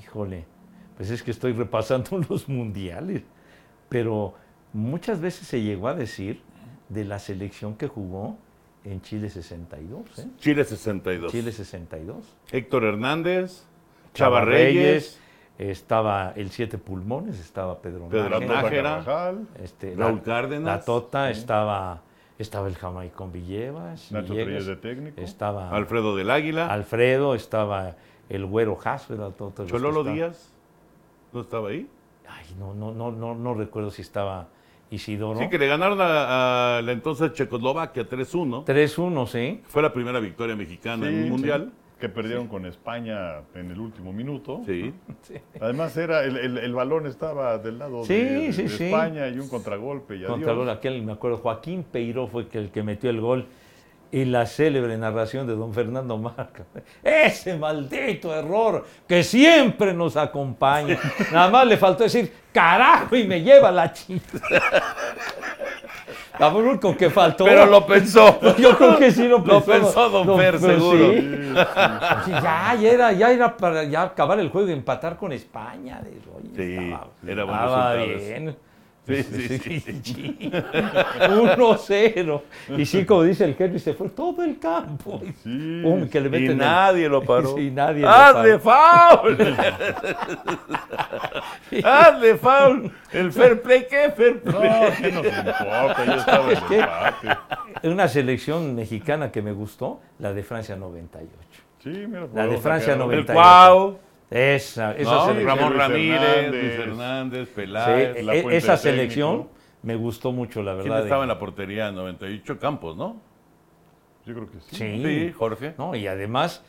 híjole, pues es que estoy repasando (laughs) los mundiales, pero muchas veces se llegó a decir de la selección que jugó en Chile 62, ¿eh? Chile 62. Chile 62. Héctor Hernández, Chava Reyes, estaba el Siete Pulmones, estaba Pedro, Pedro Nájera, este, Raúl la- Cárdenas. La Tota, estaba, estaba el Jamaicón Villevas, Nacho Villegas, de técnico. estaba Alfredo del Águila, Alfredo, estaba el Güero Jasso, era todo. Chololo. Díaz. ¿No estaba ahí? Ay, no, no, no, no, no recuerdo si estaba Isidoro. Sí, que le ganaron a, a la entonces Checoslovaquia 3-1. 3-1, sí. Fue la primera victoria mexicana en un mundial. Que perdieron con España en el último minuto. Sí. (laughs) Además, era el, el- el balón estaba del lado Sí, de, sí, de sí. España y un contragolpe. Y Contra adiós. aquel, me acuerdo, Joaquín Peiró fue que el que metió el gol. Y la célebre narración de don Fernando Marca. (laughs) Ese maldito error que siempre nos acompaña. (laughs) Nada más le faltó decir, carajo, y me lleva la chica. (laughs) Lo único que faltó. Pero lo pensó. Yo creo que sí lo pensó. Lo pensó don Fer, pero seguro. sí. Sí, ya, ya era, ya era para ya acabar el juego y empatar con España. De- oye, Sí, estaba, era buen estaba bien. (laughs) Sí, sí, sí. sí. 1-0. Y sí, como dice el Henry, se fue todo el campo. Sí, Pum, que le Y meten el- nadie lo paró. (laughs) Sí, nadie ¡Hazle paró. foul! (laughs) ¡Hazle foul! El fair play, ¿qué fair No, play? ¿qué nos importa? Ya estaba el empate. Una selección mexicana que me gustó, la de Francia 98. Sí, mira, La de Francia sacar- 90. El Cuau, Esa, esa ¿no? selección. Ramón Ramírez, Hernández. Luis Hernández, Sí, Peláez. La e- Fuente esa de técnico. selección me gustó mucho, la ¿Quién verdad. estaba en la portería en 98? Campos, ¿no? Yo creo que sí. Sí. Sí, Jorge. No, y además,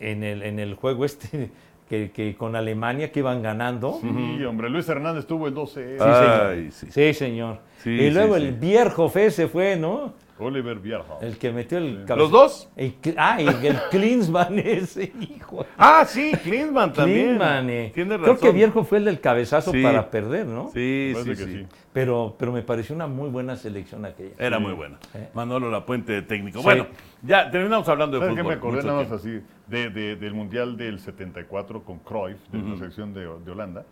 en el, en el juego este que, que con Alemania que iban ganando. Sí, hombre, Luis Hernández tuvo el 12. Ay, sí. Sí, señor. Sí, y luego sí, el sí. Bierhoff se fue, ¿no? Oliver Bierhoff. El que metió el cabezazo. ¿Los dos? Ah, y el Klinsmann (laughs) ese, hijo. Ah, sí, Klinsmann también. Klinsmann, eh. Creo que Bierhoff fue el del cabezazo Sí. para perder, ¿no? Sí, sí, que sí. sí. Pero, pero me pareció una muy buena selección aquella. Era muy buena. Eh. Manolo Lapuente de técnico. Sí. Bueno, ya terminamos hablando de ¿Sabes qué fútbol. me acordé nada más así? De, de- del Mundial del 74 con Cruyff, de la selección de, de Holanda.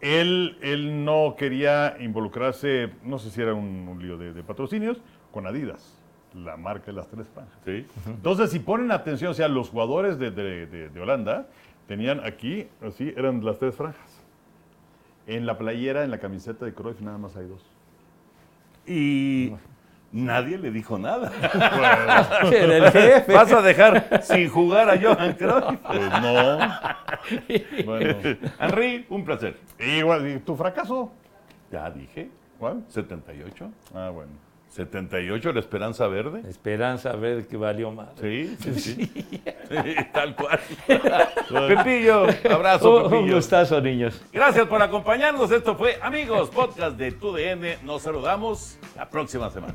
Él, él no quería involucrarse, no sé si era un, un lío de, de patrocinios, con Adidas, la marca de las tres franjas. Sí. Entonces, si ponen atención, o sea, los jugadores de, de- de- de Holanda tenían aquí, así, eran las tres franjas. En la playera, en la camiseta de Cruyff, nada más hay dos. Y nadie le dijo nada. (laughs) Jefe. ¿Vas a dejar sin jugar a Johan Cruyff? Pues no. bueno, Henry, un placer. igual, ¿y tu fracaso? Ya dije, ¿Cuál? 78. Ah, bueno. 78, la esperanza verde. Esperanza a ver que valió más. Sí, sí, (laughs) sí. Sí, tal cual. Pepillo, abrazo, Un, un Pepillo. gustazo, niños. Gracias por acompañarnos. Esto fue, amigos, podcast de TUDN. Nos saludamos la próxima semana.